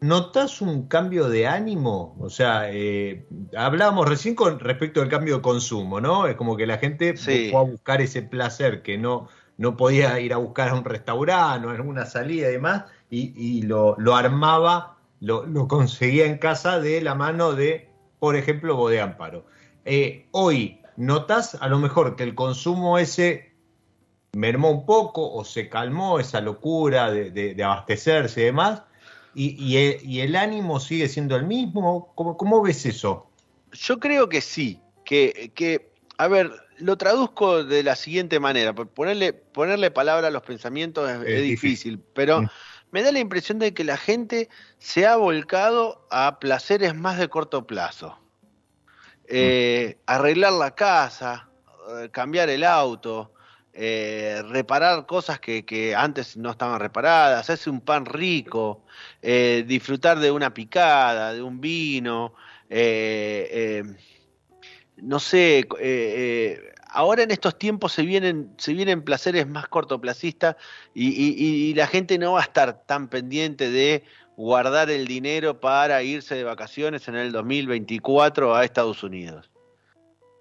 ¿notas un cambio de ánimo? O sea, eh, hablábamos recién con respecto al cambio de consumo, ¿no? Es como que la gente fue a buscar ese placer que no no podía ir a buscar a un restaurante o alguna salida y demás, y, lo, armaba, lo, conseguía en casa de la mano de, por ejemplo, Bode Amparo. Eh, hoy, ¿notas a lo mejor que el consumo ese mermó un poco o se calmó esa locura de, abastecerse y demás? Y, el, ánimo sigue siendo el mismo? ¿Cómo, cómo ves eso? Yo creo que sí, que, que a ver, lo traduzco de la siguiente manera, ponerle, ponerle palabra a los pensamientos es, difícil, pero mm. me da la impresión de que la gente se ha volcado a placeres más de corto plazo. Eh, mm. arreglar la casa, eh, cambiar el auto, eh, reparar cosas que, antes no estaban reparadas, hacerse un pan rico, disfrutar de una picada, de un vino no sé, eh, eh, ahora en estos tiempos se vienen, se vienen placeres más cortoplacistas y, la gente no va a estar tan pendiente de guardar el dinero para irse de vacaciones en el 2024 a Estados Unidos.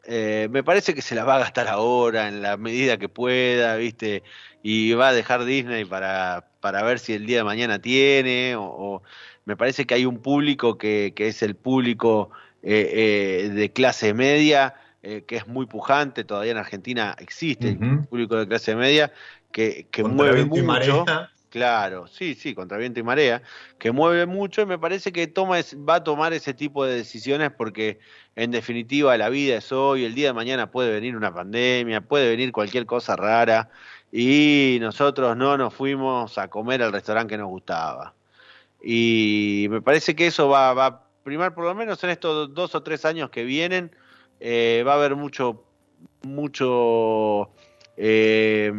Eh, me parece que se las va a gastar ahora, en la medida que pueda, ¿viste? Y va a dejar Disney para, para ver si el día de mañana tiene, o, me parece que hay un público que, que es el público eh, eh, de clase media, eh, que es muy pujante, todavía en Argentina existe el público de clase media, que, que mueve mucho. Claro, sí, sí, contra viento y marea, que mueve mucho y me parece que toma va a tomar ese tipo de decisiones porque en definitiva la vida es hoy, el día de mañana puede venir una pandemia, puede venir cualquier cosa rara y nosotros no nos fuimos a comer al restaurante que nos gustaba. Y me parece que eso va, va primar, por lo menos en estos dos o tres años que vienen, eh, va a haber mucho, mucho eh,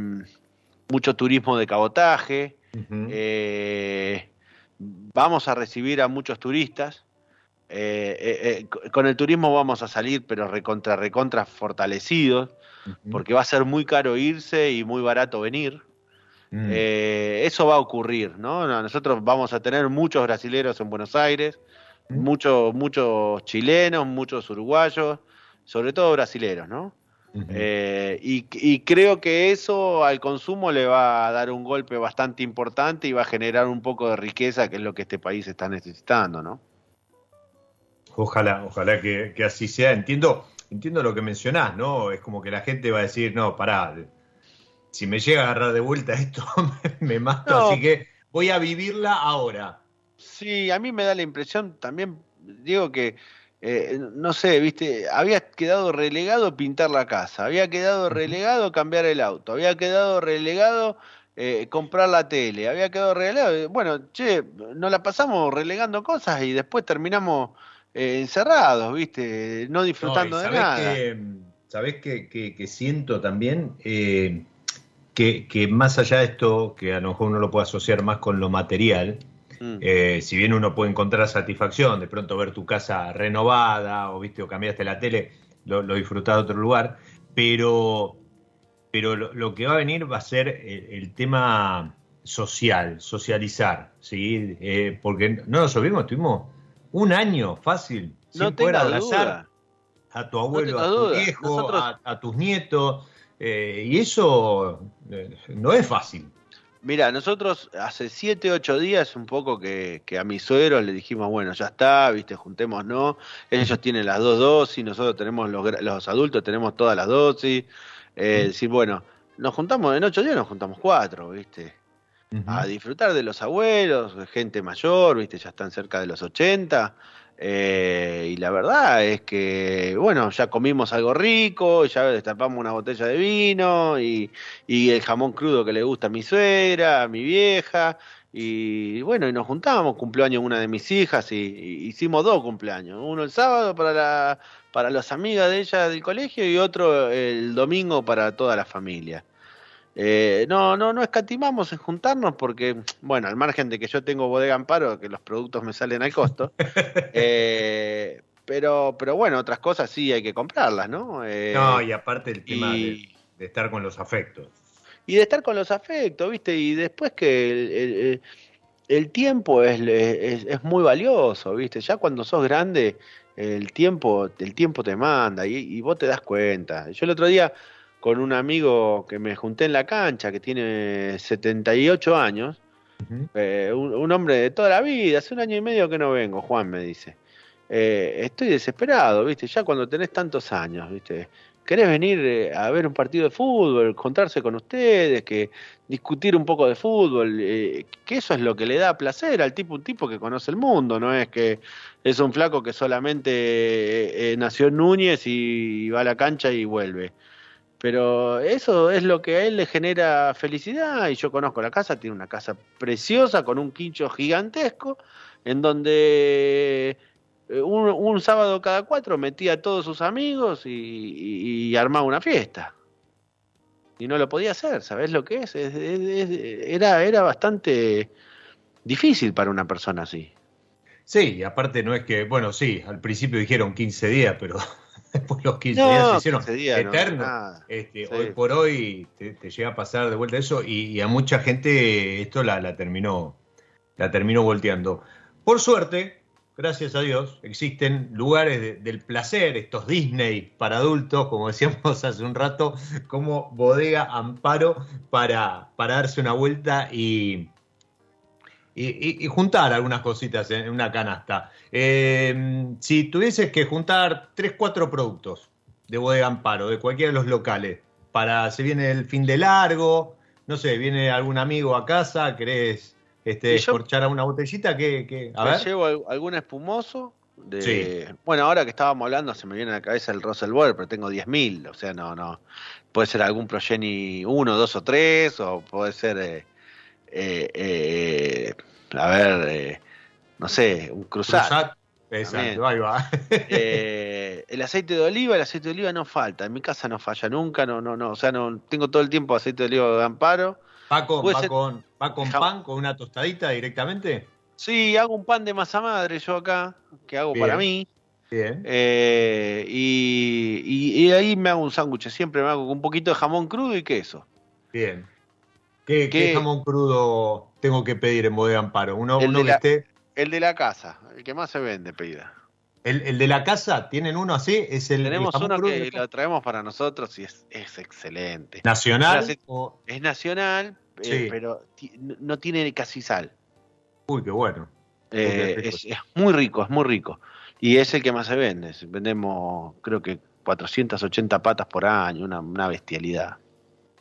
mucho turismo de cabotaje, eh, vamos a recibir a muchos turistas. co- con el turismo vamos a salir, pero recontra, recontra fortalecidos, porque va a ser muy caro irse y muy barato venir. Mm. Eh, eso va a ocurrir, ¿no? No, Nosotros vamos a tener muchos brasileros en Buenos Aires. Muchos, muchos chilenos, muchos uruguayos, sobre todo brasileros, ¿no? Eh, y, y creo que eso al consumo le va a dar un golpe bastante importante y va a generar un poco de riqueza, que es lo que este país está necesitando, ¿no? Ojalá, ojalá que, que así sea. Entiendo, entiendo lo que mencionás, ¿no? Es como que la gente va a decir, no, pará, si me llega a agarrar de vuelta <laughs> esto, me, me mato, No. así que voy a vivirla ahora. Sí, a mí me da la impresión también, digo que, eh, no sé, viste, había quedado relegado pintar la casa, había quedado relegado cambiar el auto, había quedado relegado eh, comprar la tele, había quedado relegado, bueno, che, nos la pasamos relegando cosas y después terminamos eh, encerrados, viste, no disfrutando No, de nada. Que, ¿Sabés que, que- que siento también? Eh, que, que más allá de esto, que a lo mejor uno lo puede asociar más con lo material, Mm. eh, si bien uno puede encontrar satisfacción, de pronto ver tu casa renovada, o viste, o cambiaste la tele, lo, lo disfrutás de otro lugar, pero, pero lo, lo que va a venir va a ser el, el tema social, socializar, ¿sí? Eh, porque no nos olvidemos, tuvimos un año fácil, No sin poder abrazar duda. a tu abuelo, a tu duda. viejo, Nosotros- a, a tus nietos, eh, y eso no es fácil. Mira, nosotros hace 7, 8 días un poco que, que a mis suegros le dijimos, bueno, ya está, viste, juntémonos. Ellos tienen las dos dosis, nosotros tenemos, los, los adultos tenemos todas las dosis. Eh, decir, bueno, nos juntamos, en 8 días nos juntamos cuatro, viste, a disfrutar de los abuelos, gente mayor, viste, ya están cerca de los 80. Eh, y la verdad es que, bueno, ya comimos algo rico, ya destapamos una botella de vino y, y el jamón crudo que le gusta a mi suegra, a mi vieja. Y bueno, y nos juntábamos, cumpleaños una de mis hijas y, y hicimos dos cumpleaños. Uno el sábado para, la, para las amigas de ella del colegio y otro el domingo para toda la familia. Eh, no, no, no escatimamos en juntarnos porque, bueno, al margen de que yo tengo bodega amparo, que los productos me salen al costo, <laughs> eh, pero, pero bueno, otras cosas sí hay que comprarlas, ¿no? Eh, No, y aparte el tema y- de, de estar con los afectos. y de estar con los afectos, ¿viste? Y después que el, el- el tiempo es, es, es muy valioso, ¿viste? Ya cuando sos grande, el tiempo, el tiempo te manda y, y vos te das cuenta. Yo el otro día con un amigo que me junté en la cancha, que tiene 78 años, Ujú. eh, un, un hombre de toda la vida, hace un año y medio que no vengo, Juan me dice. Eh, estoy desesperado, ¿viste? Ya cuando tenés tantos años, ¿viste? Querés venir eh, a ver un partido de fútbol, encontrarse con ustedes, que discutir un poco de fútbol, eh, que eso es lo que le da placer al tipo, un tipo que conoce el mundo, no es que es un flaco que solamente eh, nació en Núñez y va a la cancha y vuelve. Pero eso es lo que a él le genera felicidad y yo conozco la casa, tiene una casa preciosa con un quincho gigantesco en donde eh, un, sábado cada cuatro metía a todos sus amigos y, armaba una fiesta. Y no lo podía hacer, ¿sabés lo que es? Es- es- era, era bastante difícil para una persona así. Sí, aparte no es que, bueno, sí, al principio dijeron 15 días, pero <laughs> después los 15 No, días se hicieron 15 días, no, eternos. nada. Este, Sí. Hoy por hoy te, te llega a pasar de vuelta eso y, y a mucha gente esto la, la terminó la terminó volteando. Por suerte, gracias a Dios, existen lugares de- del placer, estos Disney para adultos, como decíamos <laughs> hace un rato, como bodega Amparo para, para darse una vuelta y, y, y- y juntar algunas cositas en una canasta. Eh, si tuvieses que juntar 3, 4 productos de Bodega Amparo, de cualquiera de los locales, para se viene el fin de largo, no sé, viene algún amigo a casa, querés este, escorchar a una botellita, que, que a Me ver. llevo al- algún espumoso. De, Sí. Bueno, ahora que estábamos hablando, se me viene a la cabeza el Russell Boyer, pero tengo 10.000. O sea, no, no. Puede ser algún Progeny 1, 2 o 3, o puede ser. eh, eh, eh, a ver, eh, no sé, un. Cruzat. También. Exacto, ahí va. <laughs> Eh, el aceite de oliva, el aceite de oliva no falta. En mi casa no falla nunca, no, no, no. O sea, no tengo todo el tiempo aceite de oliva de amparo. ¿Va con, Puede va ser- con, va con Jam- pan, con una tostadita directamente? Sí, hago un pan de masa madre yo acá, que hago Bien. para mí. Bien. Eh, y, y- y ahí me hago un sándwich. Siempre me hago con un poquito de jamón crudo y queso. Bien. ¿Qué, ¿Qué? qué jamón crudo tengo que pedir en Bodega Amparo? Uno, El uno de que la- esté. El de la casa, el que más se vende, pedida. El, el de la casa, ¿tienen uno así? ¿Es el, Tenemos uno crudo que lo traemos para nosotros y es, es excelente. ¿Nacional? O- Es nacional, eh, pero no tiene casi sal. Uy, qué bueno. Eh, qué es, es muy rico, es muy rico. Y es el que más se vende. Vendemos, creo que 480 patas por año, una, una bestialidad.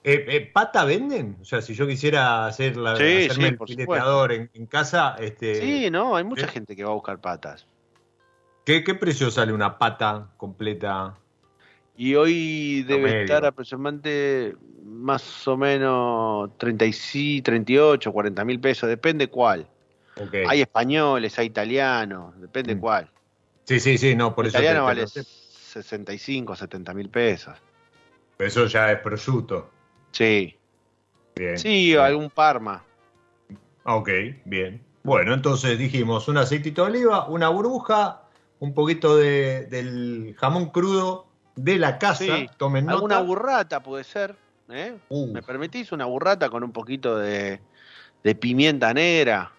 Eh, eh, ¿Pata venden? O sea, si yo quisiera hacer la, Sí, hacerme sí, el fileteador en, en casa, este, Sí, no, hay mucha ¿sí? gente que va a buscar patas. ¿qué, ¿qué precio sale una pata completa? Y hoy debe estar aproximadamente más o menos 35, 38, 40 mil pesos, depende cuál. Hay españoles, hay italianos, depende Mm. cuál. Sí, sí, sí, no, por el eso. italiano vale lo sé. 65, 70 mil pesos. Pero Eso ya es prosciutto. Sí, Bien. sí, algún Parma. Ok, bien. Bueno, entonces dijimos un aceitito de oliva, una burbuja, un poquito de, del jamón crudo de la casa. Sí, Tomen nota. Alguna burrata puede ser. ¿eh? Uh, ¿Me permitís una burrata con un poquito de, de pimienta negra?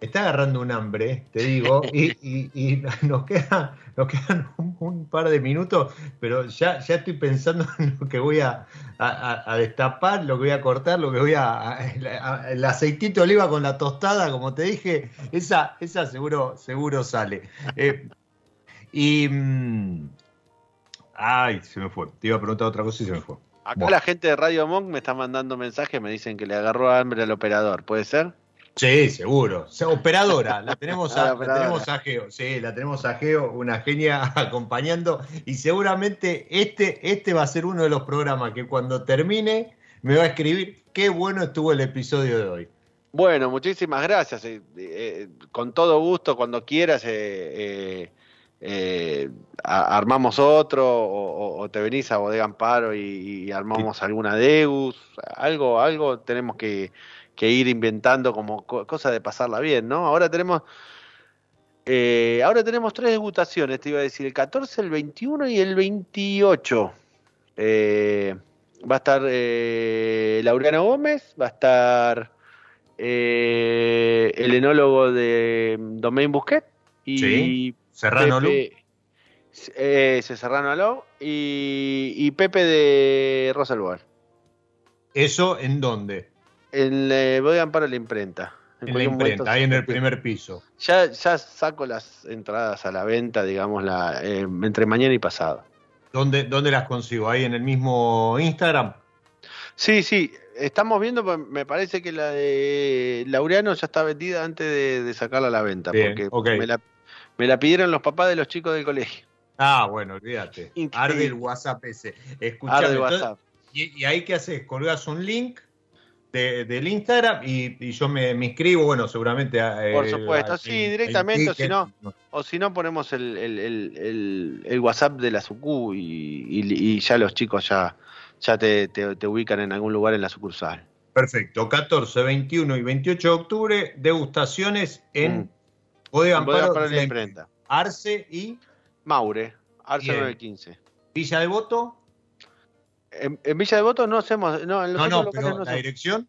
Está agarrando un hambre, te digo, y, y- y <laughs> nos, queda- nos quedan un, par de minutos, pero ya, ya estoy pensando en lo que voy a, destapar, lo que voy a cortar, lo que voy a, a- El aceitito de oliva con la tostada, como te dije, esa, esa seguro, seguro sale. Eh, y. mm, ay, se me fue. Te iba a preguntar otra cosa y se me fue. Acá la gente de Radio Monk me está mandando mensajes, me dicen que le agarró hambre al operador. ¿Puede ser? Sí, seguro. O sea, operadora, la <laughs> tenemos Ah, a, la tenemos a Geo. Sí, la tenemos a Geo, una genia <laughs> acompañando. Y seguramente este, este va a ser uno de los programas que cuando termine me va a escribir qué bueno estuvo el episodio de hoy. Bueno, muchísimas gracias. eh, eh, con todo gusto, cuando quieras, eh, eh, eh, a- armamos otro o, o- o te venís a Bodega Amparo y, y armamos alguna Deus. Algo, algo tenemos que, que ir inventando como co- cosa de pasarla bien, ¿no? Ahora tenemos... eh, ahora tenemos tres degustaciones, te iba a decir, el 14, el 21 y el 28. Eh, va a estar eh, Laureano Gómez, va a estar eh, el enólogo de Domain Busquet y Sí, Serrano. Pepe, eh, Serrano Aló y, y Pepe de Rosalbar. ¿Eso en dónde? El eh, Bodega Amparo la imprenta. En la imprenta, ahí en el primer piso. Ya, ya saco las entradas a la venta, digamos, la, eh, entre mañana y pasado. ¿Dónde, ¿Dónde las consigo? ¿Ahí en el mismo Instagram? Sí, sí, estamos viendo, pues, me parece que la de Laureano ya está vendida antes de, de sacarla a la venta, Bien, porque me, la, me la pidieron los papás de los chicos del colegio. Ah, bueno, olvídate. Increíble. Arde el WhatsApp ese. Escuchame, Arde entonces- WhatsApp. ¿Y, y ahí qué haces? ¿Colgas un link de- del Instagram y, y yo me, me inscribo? Bueno, seguramente. eh, Por supuesto, sí, directamente, o si no- O si no, ponemos el, el- el- el- el WhatsApp de la SUCU y, y- y ya los chicos ya, ya te, te- te ubican en algún lugar en la sucursal. Perfecto. 14, 21 y 28 de octubre, degustaciones en Mm. Bodega Amparo, la imprenta. Arce y Maure, Arce Bien. 915. Villa Devoto. En, en Villa Devoto no hacemos, no, en los No, no, pero no la hacemos. dirección.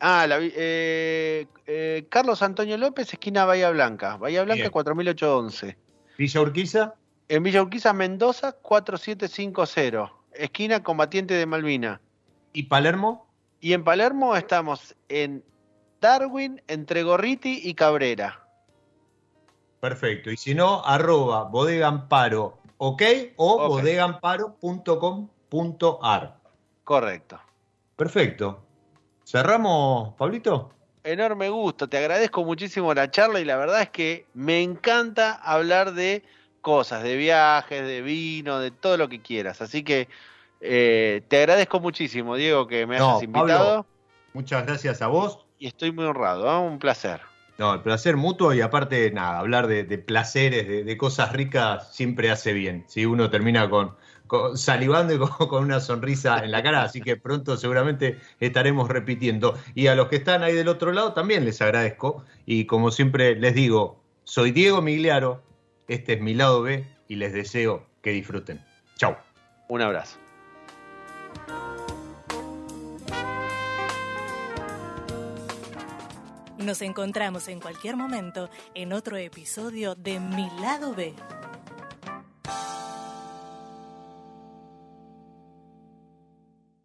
Ah, la, eh, eh, Carlos Antonio López, esquina Bahía Blanca. Bahía Blanca Bien. 4811. Villa Urquiza. En Villa Urquiza, Mendoza 4750. Esquina Combatiente de Malvina. Y Palermo. Y en Palermo estamos en Darwin, entre Gorriti y Cabrera. Perfecto. Y si no, arroba bodega amparo, ok, o Ok. bodegaamparo.com.ar. Correcto. Perfecto. ¿Cerramos, Pablito? Enorme gusto, te agradezco muchísimo la charla y la verdad es que me encanta hablar de cosas, de viajes, de vino, de todo lo que quieras. Así que eh, te agradezco muchísimo, Diego, que me No, hayas invitado Muchas gracias a vos. y estoy muy honrado, ¿eh? un placer. No, el placer mutuo y aparte, nada, hablar de, placeres, de, cosas ricas siempre hace bien. Si uno termina con, salivando y <laughs> con, una sonrisa en la cara, así que pronto seguramente estaremos repitiendo. Y a los que están ahí del otro lado también les agradezco y como siempre les digo, soy Diego Migliaro, este es mi lado B y les deseo que disfruten. Chau. Un abrazo. Nos encontramos en cualquier momento en otro episodio de Mi lado B.